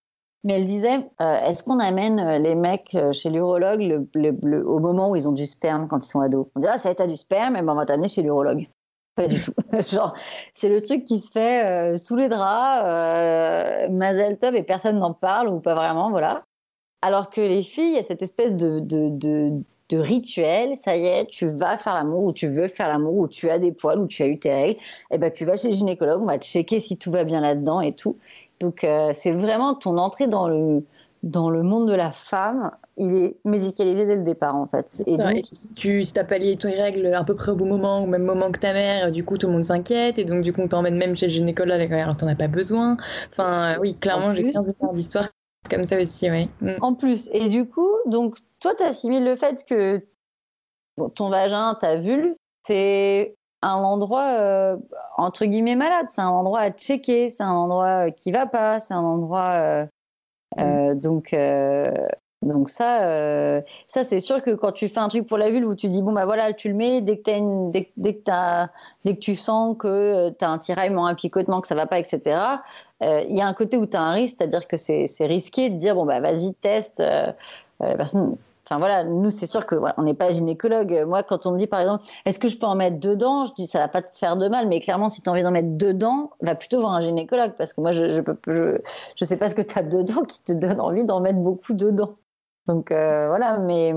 Mais elle disait euh, est-ce qu'on amène les mecs chez l'urologue au moment où ils ont du sperme quand ils sont ados? On dit ah, ça va être du sperme, et ben, on va t'amener chez l'urologue. C'est le truc qui se fait sous les draps, Mazel Tov, et personne n'en parle, ou pas vraiment, voilà. Alors que les filles, il y a cette espèce de de rituel, ça y est, tu vas faire l'amour ou tu veux faire l'amour ou tu as des poils ou tu as eu tes règles, et eh ben tu vas chez le gynécologue, on va checker si tout va bien là-dedans et tout. Donc euh, c'est vraiment ton entrée dans le dans le monde de la femme, il est médicalisé dès le départ en fait. Et, donc, si tu si as pallié tes règles à peu près au bon moment, au même moment que ta mère, du coup tout le monde s'inquiète et donc du coup on t'emmène même chez le gynécologue alors t'en as pas besoin. Enfin oui, clairement j'ai 15 ans d'histoire comme ça aussi, oui. Mm. En plus, et du coup, donc toi tu assimiles le fait que ton vagin, ta vulve, c'est un endroit euh, entre guillemets malade, c'est un endroit à checker, c'est un endroit euh, qui va pas, c'est un endroit euh, euh, donc, donc ça, euh, ça c'est sûr que quand tu fais un truc pour la vulve où tu dis bon bah voilà tu le mets dès que, une, dès, dès, que, as, dès que tu sens que tu as un tiraillement, un picotement, que ça va pas, etc. Il y a un côté où tu as un risque, c'est-à-dire que c'est risqué de dire bon bah vas-y teste. la personne Enfin voilà, nous c'est sûr que on n'est pas gynécologue. Moi, quand on me dit par exemple, est-ce que je peux en mettre dedans, je dis ça va pas te faire de mal, mais clairement si tu as envie d'en mettre dedans, va plutôt voir un gynécologue parce que moi je je peux je, sais pas ce que tu as dedans qui te donne envie d'en mettre beaucoup dedans. Donc euh, voilà, mais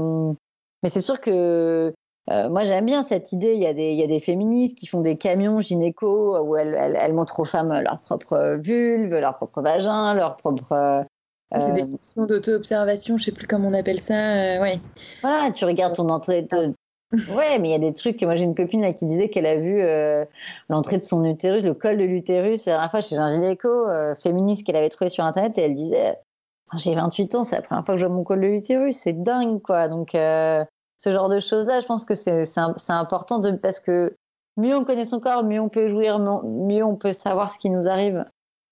mais c'est sûr que euh, moi, j'aime bien cette idée. Il y, a des, il y a des féministes qui font des camions gynéco où elles, elles, elles montrent aux femmes leur propre vulve, leur propre vagin, leur propre c'est des euh, sessions d'auto-observation, je sais plus comment on appelle ça. Euh, ouais. Voilà, tu regardes ton entrée. De... Ouais, mais il y a des trucs. Moi, j'ai une copine là, qui disait qu'elle a vu euh, l'entrée de son utérus, le col de l'utérus, la dernière fois chez un gynéco féministe qu'elle avait trouvé sur Internet et elle disait J'ai 28 ans, c'est la première fois que je vois mon col de l'utérus, c'est dingue, quoi. Donc, ce genre de choses-là, je pense que c'est important de, parce que mieux on connaît son corps, mieux on peut jouir, mieux on peut savoir ce qui nous arrive,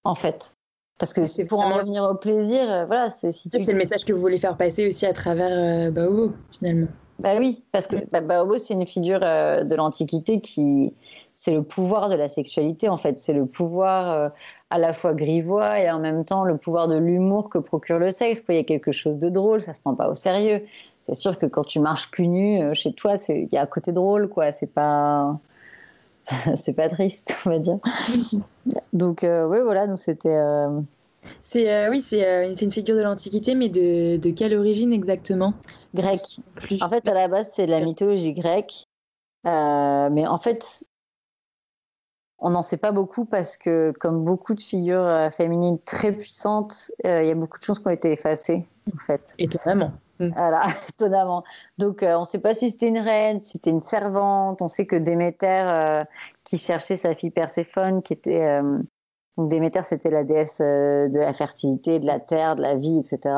en fait. Parce que c'est pour en revenir au plaisir, euh, voilà, c'est si le message que vous voulez faire passer aussi à travers euh, Baobo, finalement. Bah oui, parce que bah, Baobo, c'est une figure euh, de l'Antiquité qui. C'est le pouvoir de la sexualité, en fait. C'est le pouvoir à la fois grivois et en même temps le pouvoir de l'humour que procure le sexe. Il y a quelque chose de drôle, ça se prend pas au sérieux. C'est sûr que quand tu marches cul nu chez toi, il y a un côté drôle, quoi. C'est pas. c'est pas triste, on va dire. Donc, euh, oui, voilà, nous c'était. Euh, c'est euh, oui, c'est une figure de l'Antiquité, mais de, de, quelle origine exactement? Grecque. En fait, à la base, c'est de la mythologie grecque, mais en fait, on n'en sait pas beaucoup parce que, comme beaucoup de figures féminines très puissantes, il y a beaucoup de choses qui ont été effacées, en fait. Étonnamment. Mm. Voilà, étonnamment. Donc, euh, on ne sait pas si c'était une reine, si c'était une servante. On sait que Déméter, euh, qui cherchait sa fille Perséphone, qui était. Euh, Déméter, c'était la déesse de la fertilité, de la terre, de la vie, etc.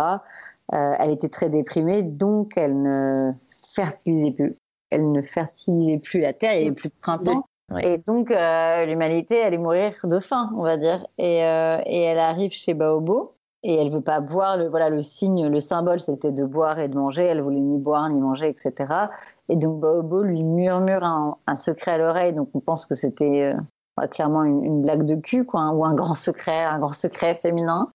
elle était très déprimée, donc elle ne fertilisait plus. Elle ne fertilisait plus la terre, il n'y avait plus de printemps. Et donc, l'humanité allait mourir de faim, on va dire. Et, et elle arrive chez Baobo et elle veut pas boire. Le, voilà, le signe, le symbole, c'était de boire et de manger. Elle voulait ni boire ni manger, etc. Et donc Baobo lui murmure un, secret à l'oreille. Donc on pense que c'était euh, clairement une, blague de cul, quoi, hein, ou un grand secret, un grand secret féminin.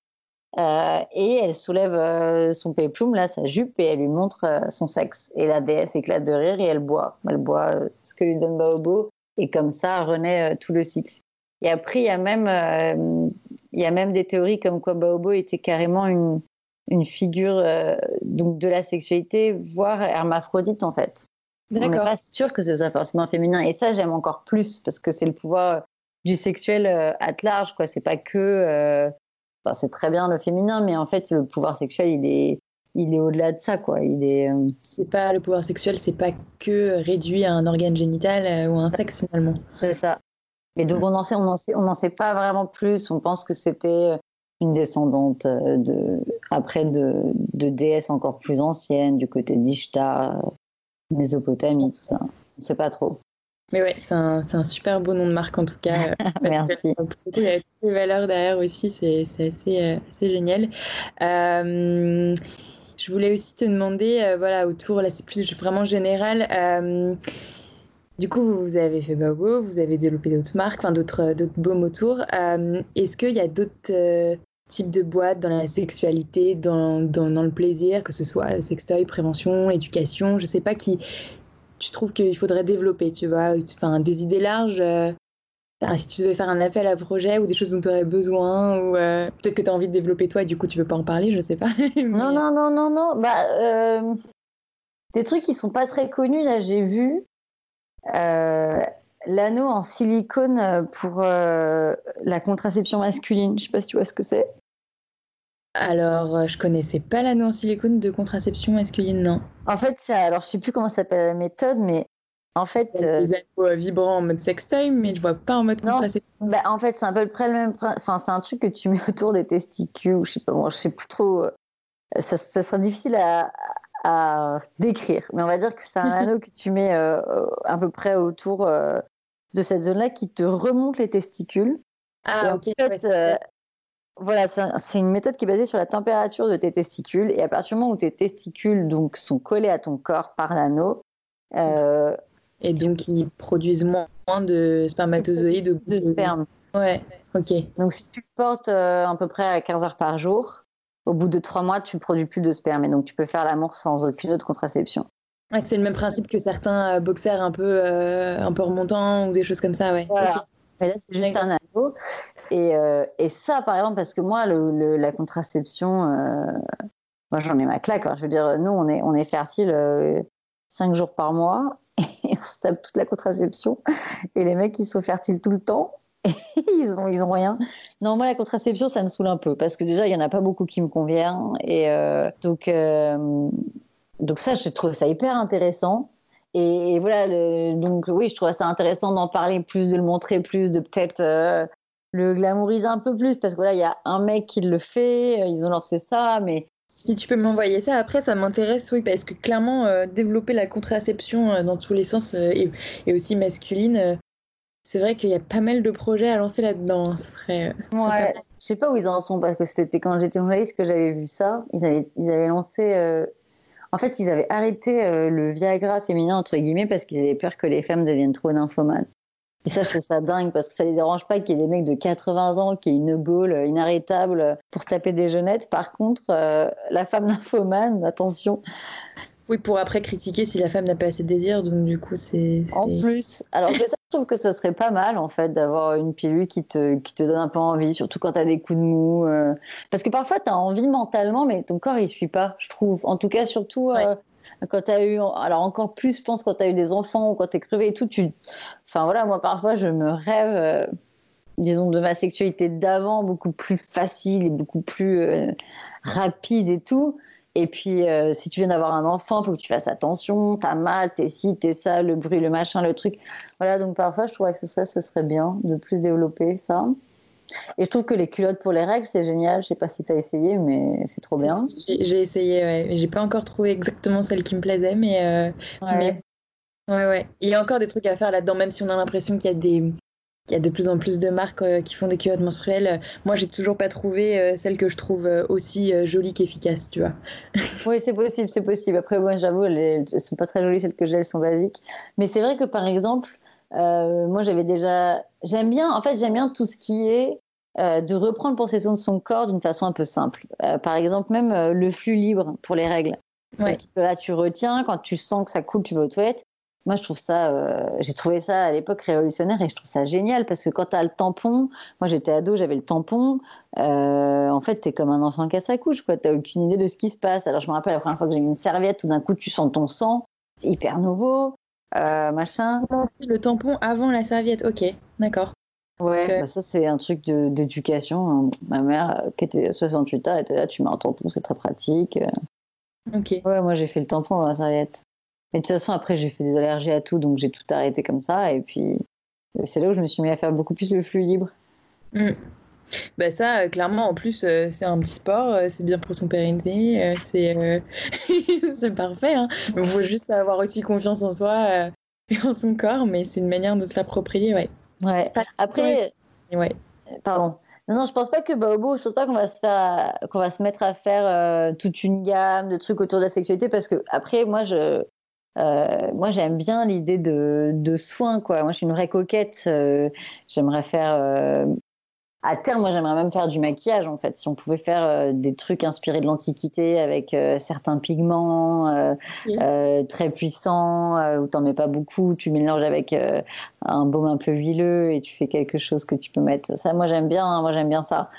Euh, et elle soulève euh, son péplum, là, sa jupe, et elle lui montre son sexe. Et la déesse éclate de rire et elle boit. Elle boit ce que lui donne Baobo. Et comme ça renaît tout le cycle. Et après, il y a même, il y a même des théories comme quoi Baobo était carrément une, une figure euh, donc de la sexualité, voire hermaphrodite en fait. On n'est pas sûr que ce soit forcément féminin. Et ça, j'aime encore plus parce que c'est le pouvoir du sexuel euh, à large. Quoi. C'est pas que. Enfin, c'est très bien le féminin, mais en fait, le pouvoir sexuel, il est, il est au-delà de ça, quoi. Il est. C'est pas le pouvoir sexuel, c'est pas que réduit à un organe génital ou à un sexe finalement. C'est ça. Et donc, on n'en sait, on sait, on sait pas vraiment plus. On pense que c'était une descendante euh, de, après de, de déesses encore plus anciennes, du côté d'Ishtar, euh, Mésopotamie, tout ça. On ne sait pas trop. Mais ouais, c'est un, un, super beau nom de marque en tout cas. Merci. Il y a toutes les valeurs derrière aussi, c'est assez, euh, assez, génial. Euh, je voulais aussi te demander, voilà, autour, là c'est plus vraiment général. Euh, du coup, vous avez fait Babo, vous avez développé d'autres marques, enfin d'autres baumes autour. Euh, est-ce qu'il y a d'autres euh, types de boîtes dans la sexualité, dans, dans, le plaisir, que ce soit sextoy, prévention, éducation, je sais pas qui tu trouves qu'il faudrait développer, tu vois, enfin des idées larges. Euh, si tu devais faire un appel à projet ou des choses dont tu aurais besoin, ou peut-être que tu as envie de développer toi du coup tu veux pas en parler, je sais pas. Non, non, non, non, non. Bah, des trucs qui sont pas très connus. Là, j'ai vu l'anneau en silicone pour la contraception masculine. Je sais pas si tu vois ce que c'est. Alors, je connaissais pas l'anneau en silicone de contraception masculine, non. En fait, ça, alors je sais plus comment s'appelle la méthode, mais en fait, euh... des anneaux vibrants en mode sextoy, mais je vois pas en mode contraception. Bah, en fait, c'est un peu près le même. Enfin, c'est un truc que tu mets autour des testicules, ou je sais pas. Bon, je sais plus trop. Euh, ça, ça sera difficile à, à, décrire, mais on va dire que c'est un anneau que tu mets euh, à peu près autour euh, de cette zone-là qui te remonte les testicules. Ah, ok. En fait, voilà, c'est une méthode qui est basée sur la température de tes testicules. Et à partir du moment où tes testicules donc, sont collés à ton corps par l'anneau. Euh, et donc, ils produisent moins, de spermatozoïdes. De, de sperme. Ouais, ok. Donc, si tu portes euh, à peu près à 15 heures par jour, au bout de 3 mois, tu ne produis plus de sperme. Et donc, tu peux faire l'amour sans aucune autre contraception. Ouais, c'est le même principe que certains euh, boxers un peu, un peu remontants ou des choses comme ça, ouais. Voilà. là, c'est juste un anneau. Et, euh, et, ça, par exemple, parce que moi, le, la contraception, euh, moi, j'en ai ma claque. Je veux dire, nous, on est, on est fertile euh, cinq jours par mois et on se tape toute la contraception. Et les mecs, ils sont fertiles tout le temps. Ils ont, ils ont rien. Non, moi, la contraception, ça me saoule un peu parce que déjà, il y en a pas beaucoup qui me convient. Et donc, donc ça, je trouve ça hyper intéressant. Et, voilà, donc oui, je trouve ça intéressant d'en parler plus, de le montrer plus, de peut-être le glamouriser un peu plus parce que voilà, il y a un mec qui le fait, euh, ils ont lancé ça, mais si tu peux m'envoyer ça après, ça m'intéresse, oui, parce que clairement, euh, développer la contraception euh, dans tous les sens et, aussi masculine, c'est vrai qu'il y a pas mal de projets à lancer là-dedans. Hein. Ce serait, ouais, je sais pas où ils en sont parce que c'était quand j'étais journaliste que j'avais vu ça. Ils avaient, ils avaient lancé. En fait, ils avaient arrêté le Viagra féminin entre guillemets parce qu'ils avaient peur que les femmes deviennent trop nymphomanes. Et ça, je trouve ça dingue parce que ça les dérange pas qu'il y ait des mecs de 80 ans qui aient une gaule inarrêtable pour se taper des jeunettes. Par contre, euh, la femme nymphomane, attention. Oui, pour après critiquer si la femme n'a pas assez de désir, donc du coup, c'est. En plus. Alors que ça, je trouve que ce serait pas mal, en fait, d'avoir une pilule qui te, qui te donne un peu envie, surtout quand tu as des coups de mou. Euh. Parce que parfois, tu as envie mentalement, mais ton corps, il suit pas, je trouve. En tout cas, surtout. Euh, quand tu as eu, alors encore plus, je pense, quand tu as eu des enfants ou quand tu es crevé et tout, tu. Enfin voilà, moi parfois, je me rêve, euh, disons, de ma sexualité d'avant, beaucoup plus facile et beaucoup plus rapide et tout. Et puis, euh, si tu viens d'avoir un enfant, il faut que tu fasses attention, t'as mal, t'es ci, t'es ça, le bruit, le machin, le truc. Voilà, donc parfois, je trouverais que ça, ce serait bien de plus développer ça. Et je trouve que les culottes pour les règles, c'est génial. Je sais pas si tu as essayé, mais c'est trop bien. J'ai essayé, ouais. J'ai pas encore trouvé exactement celle qui me plaisait, mais, euh, ouais. ouais. ouais, Il y a encore des trucs à faire là-dedans, même si on a l'impression qu'il y a des. Il y a de plus en plus de marques euh, qui font des culottes menstruelles. Moi, j'ai toujours pas trouvé euh, celle que je trouve aussi jolie qu'efficace, tu vois. oui, c'est possible, c'est possible. Après, moi, j'avoue, elles, elles sont pas très jolies, celles que j'ai, elles sont basiques. Mais c'est vrai que, par exemple, euh, moi, j'avais déjà. J'aime bien, en fait, j'aime bien tout ce qui est euh, de reprendre possession de son corps d'une façon un peu simple. Euh, par exemple, même le flux libre pour les règles. Ouais. Là, tu retiens, quand tu sens que ça coule, tu vas aux toilettes. Moi, je trouve ça, j'ai trouvé ça à l'époque révolutionnaire et je trouve ça génial parce que quand tu as le tampon, moi j'étais ado, j'avais le tampon, en fait, tu es comme un enfant qui a sa couche, tu n'as aucune idée de ce qui se passe. Alors, je me rappelle la première fois que j'ai mis une serviette, tout d'un coup, tu sens ton sang, c'est hyper nouveau. Euh, machin. Le tampon avant la serviette, ok, d'accord. Ouais, bah ça c'est un truc d'éducation. Hein. Ma mère, euh, qui était 68 ans, était là, tu mets un tampon, c'est très pratique. Ok. Ouais, moi j'ai fait le tampon avant la serviette. Mais de toute façon, après j'ai fait des allergies à tout, donc j'ai tout arrêté comme ça. Et puis euh, c'est là où je me suis mis à faire beaucoup plus le flux libre. Mm. Bah ça, euh, clairement, en plus, euh, c'est un petit sport, euh, c'est bien pour son pérennité, c'est c'est parfait. Hein. Il faut juste avoir aussi confiance en soi et en son corps, mais c'est une manière de se l'approprier, ouais. Ouais. Après, ouais. Pardon. Non, non, je pense pas que Baobo, je pense pas qu'on va se faire, qu'on va se mettre à faire toute une gamme de trucs autour de la sexualité, parce que après, moi, je, moi, j'aime bien l'idée de, de soins, quoi. Moi, je suis une vraie coquette. J'aimerais faire à terme, moi, j'aimerais même faire du maquillage, en fait. Si on pouvait faire euh, des trucs inspirés de l'Antiquité avec euh, certains pigments euh, très puissants, où t'en mets pas beaucoup, tu mélanges avec un baume un peu huileux et tu fais quelque chose que tu peux mettre. Ça, moi, j'aime bien. Hein, moi, j'aime bien ça.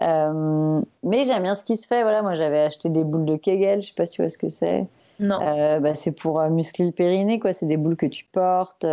mais j'aime bien ce qui se fait. Voilà, moi, j'avais acheté des boules de Kegel. Je sais pas si tu vois ce que c'est. Non. bah, c'est pour muscler le périnée, quoi. C'est des boules que tu portes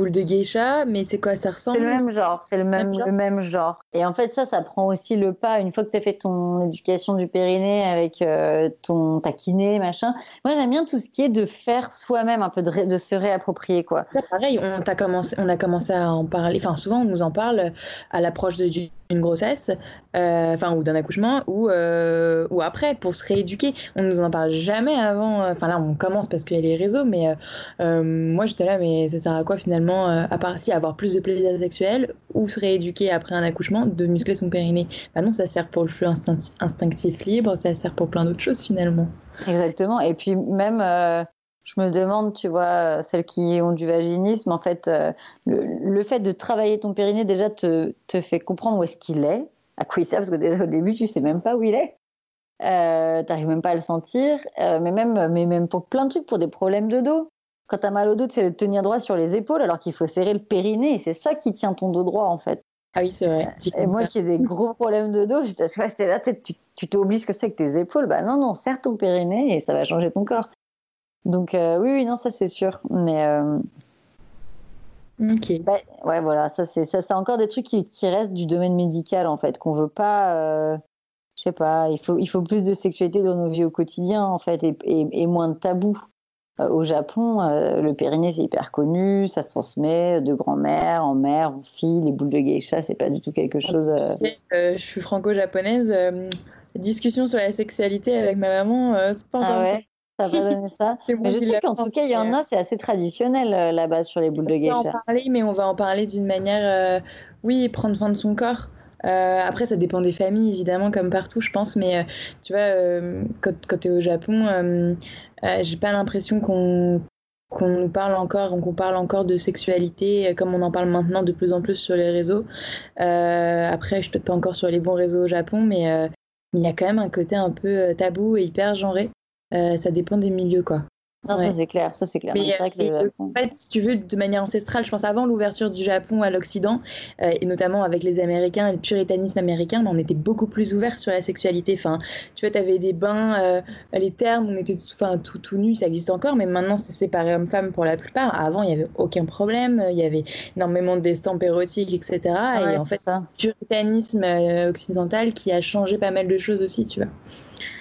boule de geisha, mais c'est quoi ça ressemble C'est le même genre, c'est le même, le même genre. Et en fait, ça, ça prend aussi le pas. Une fois que tu as fait ton éducation du périnée avec euh, ton ta kiné, machin. Moi, j'aime bien tout ce qui est de faire soi-même, un peu de, de, se réapproprier, quoi. Ça, pareil, on, a commencé, on a commencé à en parler. Enfin, souvent, on nous en parle à l'approche d'une grossesse, euh, enfin, ou d'un accouchement, ou, euh, ou après, pour se rééduquer. On nous en parle jamais avant. Enfin, là, on commence parce qu'il y a les réseaux, mais moi, j'étais là, mais ça sert à quoi finalement euh, à part si avoir plus de plaisir sexuel ou se rééduquer après un accouchement, de muscler son périnée. Bah non, ça sert pour le flux instinctif libre, ça sert pour plein d'autres choses finalement. Exactement. Et puis même, euh, je me demande, tu vois, celles qui ont du vaginisme, en fait, euh, le, fait de travailler ton périnée déjà te, te fait comprendre où est-ce qu'il est, à quoi il sert, parce que déjà au début, tu sais même pas où il est. Euh, t'arrives même pas à le sentir, mais même, mais même pour plein de trucs, pour des problèmes de dos quand tu as mal au dos, c'est de tenir droit sur les épaules alors qu'il faut serrer le périnée et c'est ça qui tient ton dos droit en fait. Ah oui, c'est vrai. Et moi qui ai des gros problèmes de dos, j'étais là, tu, tu t'obliges que c'est avec tes épaules. Bah non, non, serre ton périnée et ça va changer ton corps. Donc euh, oui, oui, non, ça c'est sûr. Mais. Euh, ok. Bah, ouais, voilà, ça c'est ça, c'est encore des trucs qui, qui, restent du domaine médical en fait, qu'on veut pas. Euh, je sais pas, il faut, il faut plus de sexualité dans nos vies au quotidien en fait et, et moins de tabous. Euh, au Japon, euh, le périnée, c'est hyper connu, ça se transmet de grand-mère en mère, en fille. Les boules de geisha, c'est pas du tout quelque chose. Euh, je suis franco-japonaise. discussion sur la sexualité avec ma maman, c'est pas encore. Ah ouais ça va donner ça. mais je sais qu'en tout cas, il y en a, c'est assez traditionnel là-bas sur les boules de geisha. On va en parler, mais on va en parler d'une manière, oui, prendre soin de son corps. Après, ça dépend des familles, évidemment, comme partout, je pense. Mais tu vois, quand, quand tu es au Japon, euh, j'ai pas l'impression qu'on qu'on parle encore, qu'on parle encore de sexualité euh, comme on en parle maintenant de plus en plus sur les réseaux. Euh, après, je suis peut-être pas encore sur les bons réseaux au Japon, mais il y a quand même un côté un peu tabou et hyper genré. ça dépend des milieux, quoi. Non, ça c'est clair, ça c'est clair. Mais, en fait, si tu veux, de manière ancestrale, je pense avant l'ouverture du Japon à l'Occident, euh, et notamment avec les Américains et le puritanisme américain, on était beaucoup plus ouvert sur la sexualité. Enfin, tu vois, tu avais des bains, euh, les termes, on était tout, enfin, tout, tout nu, ça existe encore, mais maintenant c'est séparé homme-femme pour la plupart. Avant, il n'y avait aucun problème, il y avait énormément d'estampes érotiques, etc. et en fait, ça. le puritanisme euh, occidental qui a changé pas mal de choses aussi, tu vois.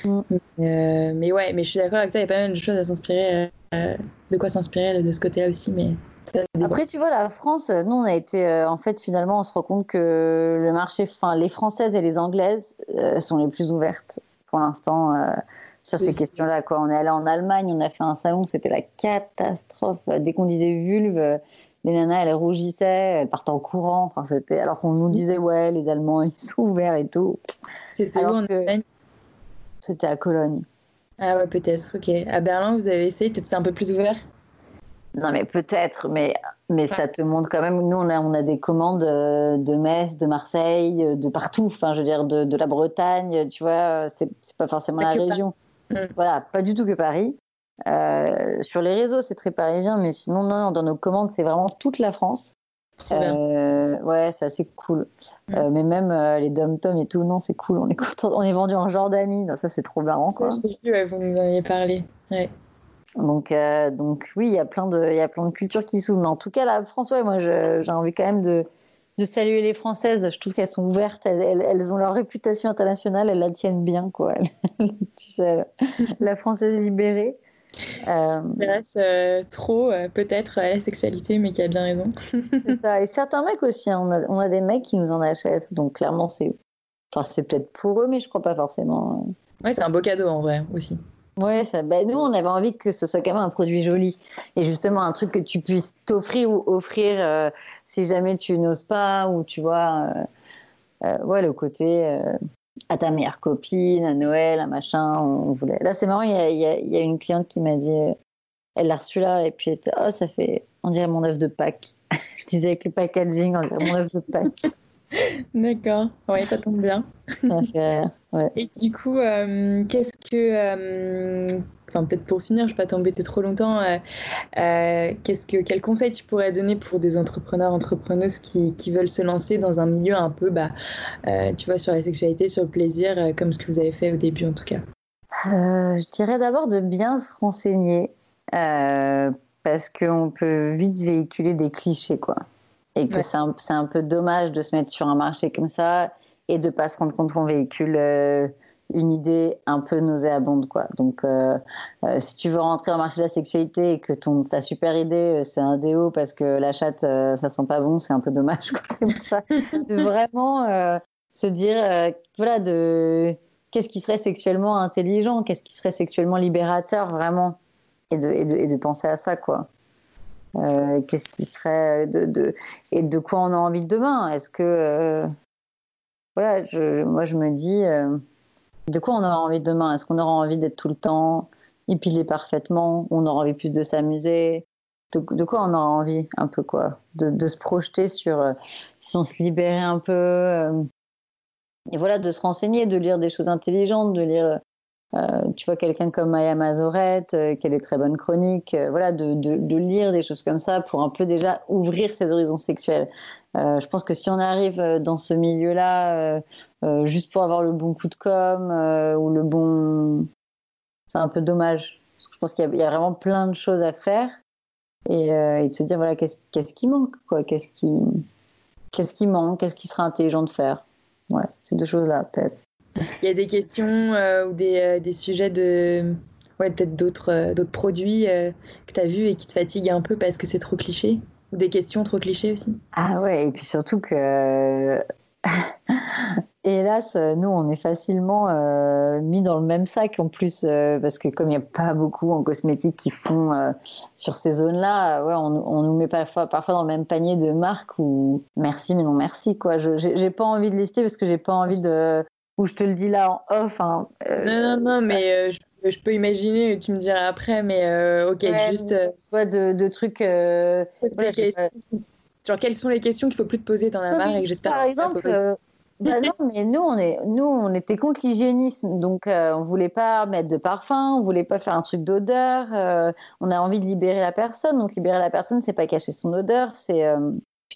Mm. Euh, mais ouais, mais je suis d'accord avec toi, il y a pas mal de choses à s'inspirer, euh, de quoi s'inspirer de ce côté-là aussi. Mais après, tu vois, la France, nous, on a été, euh, en fait, finalement, on se rend compte que le marché, enfin, les Françaises et les Anglaises sont les plus ouvertes pour l'instant sur ces questions-là. Quoi. On est allé en Allemagne, on a fait un salon, c'était la catastrophe. Dès qu'on disait vulve, les nanas, elles rougissaient, elles partaient en courant. Enfin, c'était alors qu'on nous disait, ouais, les Allemands, ils sont ouverts et tout. C'était où en Allemagne? C'était à Cologne. Ah ouais, peut-être, ok. À Berlin, vous avez essayé, peut-être c'est un peu plus ouvert? Non, mais peut-être, mais, mais ça te montre quand même. Nous, on a, on a des commandes euh, de Metz, de Marseille, euh, de partout, enfin, je veux dire, de, de la Bretagne, tu vois, c'est pas forcément la région. Mm. Voilà, pas du tout que Paris. Euh, sur les réseaux, c'est très parisien, mais sinon, non, dans nos commandes, c'est vraiment toute la France. Euh, ouais, c'est assez cool. Mm. Euh, mais même euh, les dom-tom et tout, non, c'est cool. On est On est vendu en Jordanie. ça, c'est trop marrant. Ça, vu, vous nous en avez parlé. Ouais. Donc, donc oui, il y a plein de, il y a plein de cultures qui s'ouvrent. Mais en tout cas, la France, ouais, moi, j'ai envie quand même de, de saluer les Françaises. Je trouve qu'elles sont ouvertes. Elles, elles, ont leur réputation internationale. Elles la tiennent bien, quoi. tu sais, la Française libérée. Euh... Qui euh, trop, euh, peut-être, à la sexualité, mais qui a bien raison. ça. Et certains mecs aussi, hein. on, a, on, a, des mecs qui nous en achètent, donc clairement, c'est enfin, peut-être pour eux, mais je crois pas forcément. Ouais, c'est un beau cadeau en vrai aussi. Ouais, ça, bah, nous, on avait envie que ce soit quand même un produit joli. Et justement, un truc que tu puisses t'offrir ou offrir euh, si jamais tu n'oses pas, ou tu vois, ouais, le côté à ta meilleure copine, à Noël, à machin. On voulait... Là, c'est marrant, il y, y a, une cliente qui m'a dit, elle l'a reçu là, et puis elle était, oh, ça fait, on dirait mon œuf de Pâques. Je disais avec le packaging, on dirait mon œuf de Pâques. D'accord, ouais, ça tombe bien. Ça fait rire, ouais. Et du coup, euh, qu'est-ce que, euh, enfin peut-être pour finir, je ne vais pas t'embêter trop longtemps, euh, euh, qu'est-ce que, quel conseil tu pourrais donner pour des entrepreneurs, entrepreneuses qui, qui veulent se lancer dans un milieu un peu, bah, euh, tu vois, sur la sexualité, sur le plaisir, comme ce que vous avez fait au début en tout cas? Je dirais d'abord de bien se renseigner parce qu'on peut vite véhiculer des clichés, quoi. Et que c'est un, un, peu dommage de se mettre sur un marché comme ça et de pas se rendre compte qu'on véhicule une idée un peu nauséabonde quoi. Donc euh, euh, si tu veux rentrer le marché de la sexualité et que ton ta super idée euh, c'est un déo parce que la chatte ça sent pas bon, c'est un peu dommage pour ça de vraiment se dire voilà de qu'est-ce qui serait sexuellement intelligent, qu'est-ce qui serait sexuellement libérateur vraiment et de, et de, penser à ça quoi. qu'est-ce qui serait de, de, et de quoi on a envie demain? Est-ce que voilà, je, moi je me dis de quoi on aura envie demain? Est-ce qu'on aura envie d'être tout le temps épilé parfaitement? On aura envie plus de s'amuser? De, quoi on aura envie un peu quoi? De, se projeter sur euh, si on se libérait un peu euh, et voilà de se renseigner de lire des choses intelligentes de lire euh, tu vois quelqu'un comme Maya Mazoret qui a des très bonnes chroniques voilà de, de, lire des choses comme ça pour un peu déjà ouvrir ses horizons sexuels je pense que si on arrive dans ce milieu là euh, juste pour avoir le bon coup de com euh, ou le bon. C'est un peu dommage. Parce que je pense qu'il y, a vraiment plein de choses à faire et, euh, de se dire voilà qu'est-ce qui manque quoi? Qu'est-ce qui qu'est-ce qui manque? Qu'est-ce qui serait intelligent de faire? Ouais ces deux choses là peut-être il y a des questions ou des, des, sujets de ouais peut-être d'autres d'autres produits que tu as vus et qui te fatiguent un peu parce que c'est trop cliché ou des questions trop clichés aussi ah ouais et puis surtout que hélas, euh, nous, on est facilement euh, mis dans le même sac en plus, euh, parce que comme il n'y a pas beaucoup en cosmétique qui font sur ces zones-là, ouais, on, nous met parfois, dans le même panier de marques où merci, mais non merci. quoi. Je J'ai pas envie de lister parce que j'ai pas envie de. Ou je te le dis là en off. Hein, non, non, non, mais je, peux imaginer, tu me diras après, mais ok, juste. Ouais, de, de trucs. genre, quelles sont les questions qu'il faut plus te poser dans la marque et que j'espère. Par exemple. Bah non, mais nous, on, est, nous, on était contre l'hygiénisme. Donc, euh, on voulait pas mettre de parfum, on voulait pas faire un truc d'odeur. Euh, on a envie de libérer la personne. Donc, libérer la personne, c'est pas cacher son odeur. C'est.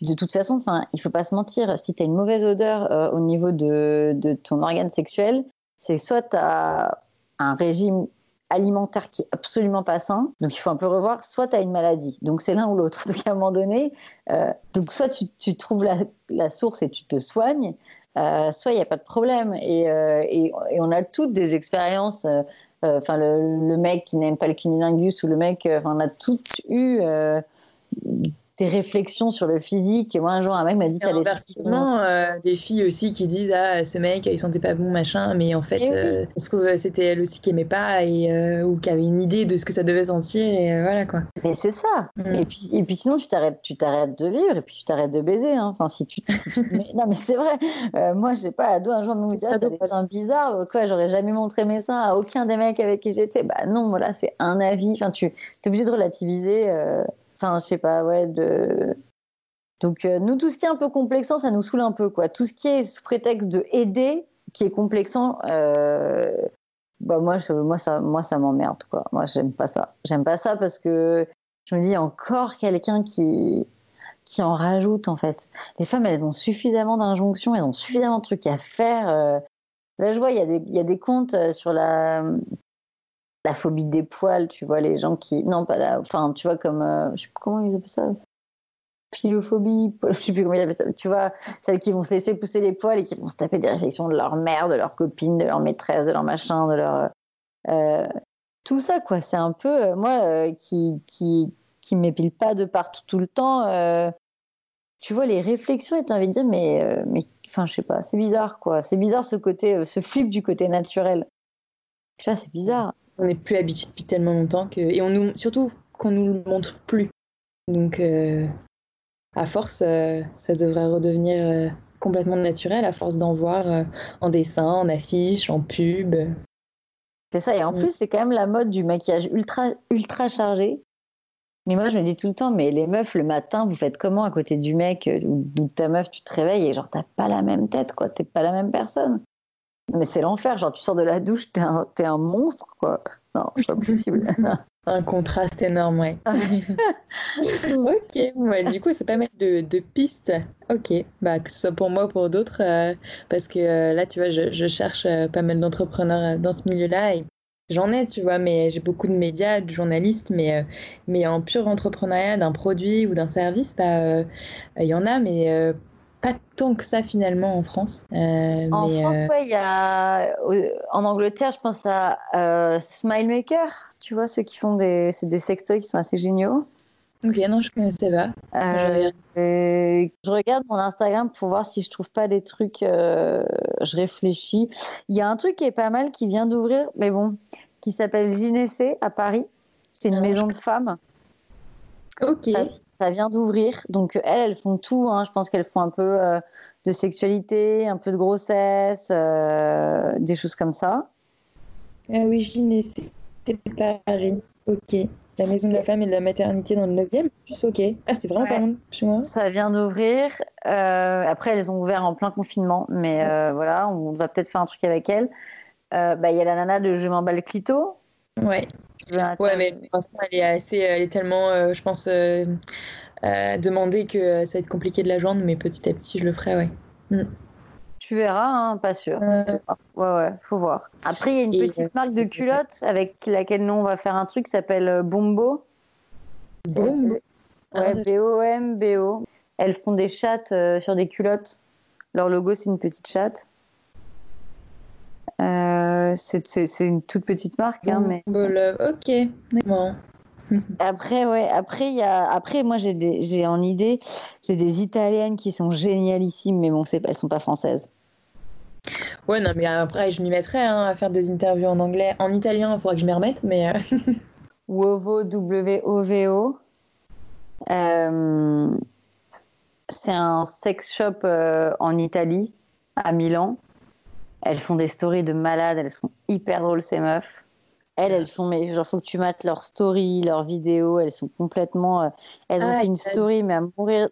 Euh, de toute façon, enfin, il faut pas se mentir. Si tu as une mauvaise odeur au niveau de, de ton organe sexuel, c'est soit tu as un régime alimentaire qui est absolument pas sain, donc il faut un peu revoir, soit tu as une maladie, donc c'est l'un ou l'autre. Donc à un moment donné, donc soit tu, trouves la, la, source et tu te soignes, euh, soit il n'y a pas de problème. Et, euh, et, on a toutes des expériences. Euh, enfin, le, mec qui n'aime pas le cunilingus ou le mec, on a toutes eu des réflexions sur le physique. Et moi, un jour, un mec m'a dit T'as des des filles aussi qui disent Ah, ce mec, il sentait pas bon, machin, mais en fait, euh, que c'était elle aussi qui aimait pas et, ou qui avait une idée de ce que ça devait sentir, et voilà quoi. Mais c'est ça. Mm. Et, puis, et puis sinon, tu t'arrêtes, tu t'arrêtes de vivre et puis tu t'arrêtes de baiser. Hein. Enfin, si tu. non, mais c'est vrai. moi, j'ai pas ado un jour de me dire T'as des seins bizarres, quoi, j'aurais jamais montré mes seins à aucun des mecs avec qui j'étais. Bah non, voilà, c'est un avis. Enfin, tu es obligé de relativiser. Enfin, je sais pas, ouais, de. Donc, euh, nous, tout ce qui est un peu complexant, ça nous saoule un peu, quoi. Tout ce qui est sous prétexte de aider, qui est complexant, euh, bah, moi, moi, ça, moi, ça m'emmerde, quoi. Moi, j'aime pas ça. J'aime pas ça parce que je me dis, encore quelqu'un qui, qui en rajoute, en fait. Les femmes, elles ont suffisamment d'injonctions, elles ont suffisamment de trucs à faire. Euh. Là, je vois, il y, y, a des comptes sur la, la phobie des poils, tu vois, les gens qui. Non, pas la. Enfin, tu vois, comme. Euh, je sais plus comment ils appellent ça. Philophobie, je sais plus comment ils appellent ça. Tu vois, celles qui vont se laisser pousser les poils et qui vont se taper des réflexions de leur mère, de leur copine, de leur maîtresse, de leur machin, de leur. Euh, tout ça, quoi. C'est un peu. Euh, moi, qui, qui, qui m'épile pas de partout tout le temps. tu vois, les réflexions, et t'as envie de dire, mais. mais enfin, je sais pas, c'est bizarre, quoi. C'est bizarre ce côté, ce flip du côté naturel. Tu vois, c'est bizarre on n'est plus habitué depuis tellement longtemps que et on nous surtout qu'on nous le montre plus. Donc euh, à force, euh, ça devrait redevenir euh, complètement naturel à force d'en voir en dessin, en affiche, en pub. C'est ça. Et en mm. plus, c'est quand même la mode du maquillage ultra ultra chargé. Mais moi, je me dis tout le temps, mais les meufs, le matin, vous faites comment à côté du mec? Ou de ta meuf, tu te réveilles et genre, t'as pas la même tête, quoi. T'es pas la même personne. Mais c'est l'enfer, genre tu sors de la douche, t'es un, es un monstre, quoi. Non, c'est pas possible. un contraste énorme, ouais. ok, ouais, du coup, c'est pas mal de, de, pistes. Ok, bah, que ce soit pour moi ou pour d'autres, euh, parce que euh, là, tu vois, je, je cherche euh, pas mal d'entrepreneurs dans ce milieu-là et J'en ai, tu vois, mais j'ai beaucoup de médias, de journalistes, mais, mais en pur entrepreneuriat d'un produit ou d'un service, bah, il y en a, mais pas tant que ça finalement en France. en France, ouais, il y a. En Angleterre, je pense à Smilemaker, tu vois, ceux qui font des, des sextoys qui sont assez géniaux. Ok, non, je connaissais pas. Euh, je, regarde mon Instagram pour voir si je trouve pas des trucs. Euh, je réfléchis. Il y a un truc qui est pas mal qui vient d'ouvrir, mais bon, qui s'appelle Gynécée à Paris. C'est une ah, maison de femmes. Ok. Ça, vient d'ouvrir. Donc elles, elles font tout. Hein. Je pense qu'elles font un peu euh, de sexualité, un peu de grossesse, des choses comme ça. Ah oui, Gynécée, c'est Paris. Ok. La maison de la femme et de la maternité dans le 9e, plus ok. Ah, c'est vraiment pas loin chez moi. Ça vient d'ouvrir. Euh, après, elles ont ouvert en plein confinement, mais euh, voilà, on va peut-être faire un truc avec elles. Euh, bah, il y a la nana de Je m'emballe clito. Ouais. Ouais, mais elle est assez, elle est tellement, je pense, demandée que ça va être compliqué de la joindre, mais petit à petit, je le ferai, ouais. Mm. Tu verras, hein, pas sûr. Ouais, ouais, faut voir. Après, il y a une petite euh, marque de culottes avec laquelle nous on va faire un truc qui s'appelle euh, Bombo. Bombo Ouais, B-O-M-B-O. Elles font des chattes euh, sur des culottes. Leur logo, c'est une petite chatte. C'est une toute petite marque, hein, mais. Ok, bon. après, ouais, après, il y a, après, moi, j'ai en idée, j'ai des italiennes qui sont génialissimes, mais bon, elles sont pas françaises. Ouais, non, mais après, je m'y mettrais hein, à faire des interviews en anglais. En italien, il faudra que je m'y remette, mais. Euh, Wovo, W-O-V-O. Euh, c'est un sex shop euh, en Italie, à Milan. Elles font des stories de malades, elles sont hyper drôles, ces meufs. Elles, elles font, mais genre, faut que tu mates leurs stories, leurs vidéos, elles sont complètement. elles ont ah, fait une story, mais à mourir.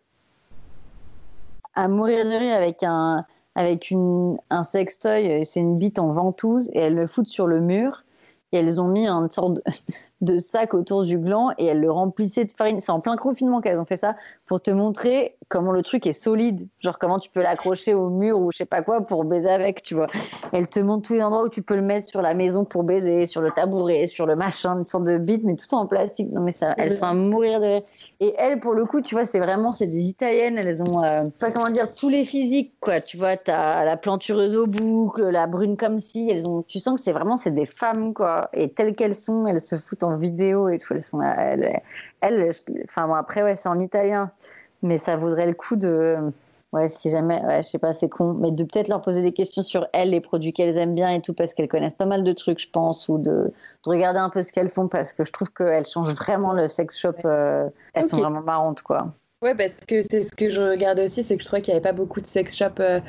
à mourir de rire avec un avec une, un sextoy, c'est une bite en ventouse, et elles le foutent sur le mur. Et elles ont mis une sorte de, sac autour du gland et elles le remplissaient de farine. C'est en plein confinement qu'elles ont fait ça pour te montrer comment le truc est solide. Genre comment tu peux l'accrocher au mur ou je sais pas quoi pour baiser avec, tu vois. Elles te montrent tous les endroits où tu peux le mettre sur la maison pour baiser, sur le tabouret, sur le machin, une sorte de bite, mais tout en plastique. Non mais ça, elles sont à mourir de rire. Et elles, pour le coup, tu vois, c'est vraiment, c'est des italiennes. Elles ont, euh, pas comment dire, tous les physiques, quoi. Tu vois, t'as la plantureuse au boucle, la brune comme si. Elles ont, tu sens que c'est vraiment, c'est des femmes, quoi et telles qu'elles sont, elles se foutent en vidéo et tout. Elles sont, elles, enfin bon, après ouais, c'est en italien, mais ça vaudrait le coup de, ouais, si jamais, ouais, je sais pas, c'est con, mais de peut-être leur poser des questions sur elles, les produits qu'elles aiment bien et tout, parce qu'elles connaissent pas mal de trucs, je pense, ou de, de regarder un peu ce qu'elles font, parce que je trouve qu'elles changent vraiment le sex shop. Euh, elles sont vraiment marrantes, quoi. Ouais, parce que c'est ce que je regardais aussi, c'est que je trouvais qu'il n'y avait pas beaucoup de sex shop euh,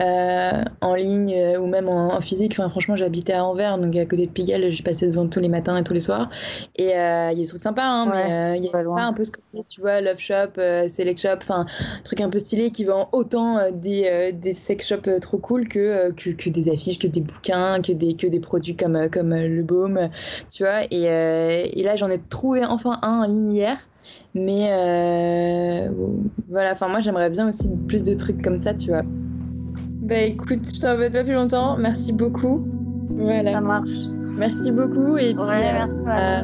euh, en ligne euh, ou même en, physique. Enfin, franchement, j'habitais à Anvers, donc à côté de Pigalle, je passais devant tous les matins et tous les soirs. Et il y a des trucs sympas, hein, mais il y a pas un peu ce que tu vois, Love Shop, Select Shop, enfin, truc un peu stylé qui vend autant des, des sex shops trop cool que, que, des affiches, que des bouquins, que des, que des produits comme, comme le baume, tu vois. Et, et là, j'en ai trouvé enfin un en ligne hier. Mais euh, voilà, enfin moi j'aimerais bien aussi plus de trucs comme ça, tu vois. Bah écoute, je t'embête pas plus longtemps. Merci beaucoup. Voilà. Ça marche. Merci beaucoup et puis, ouais, merci. Euh,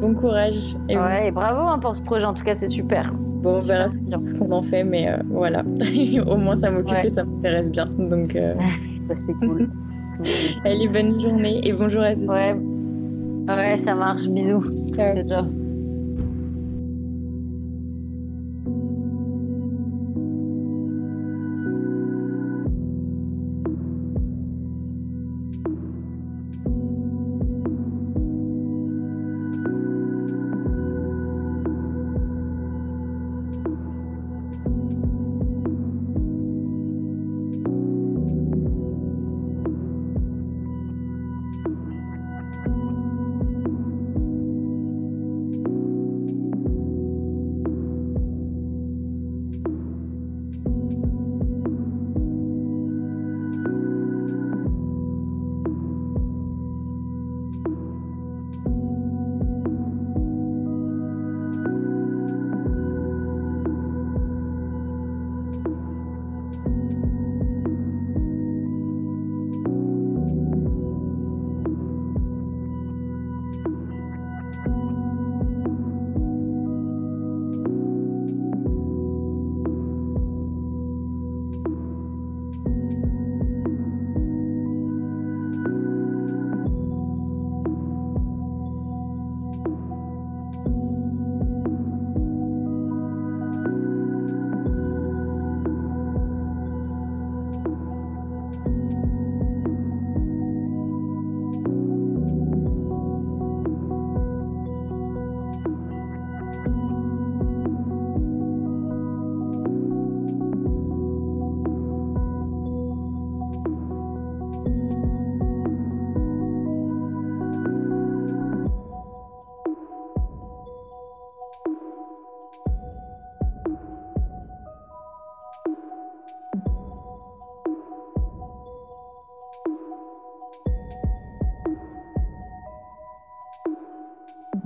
bon courage. Et ouais, et bravo hein, pour ce projet. En tout cas, c'est super. Bon, on verra ce qu'on en fait, mais euh, voilà. Au moins, ça m'occupe et ça m'intéresse bien. Donc, c'est cool. Allez, bonne journée et bonjour à tous. Ouais. Ouais, ça marche. Bisous. Ciao. Ciao.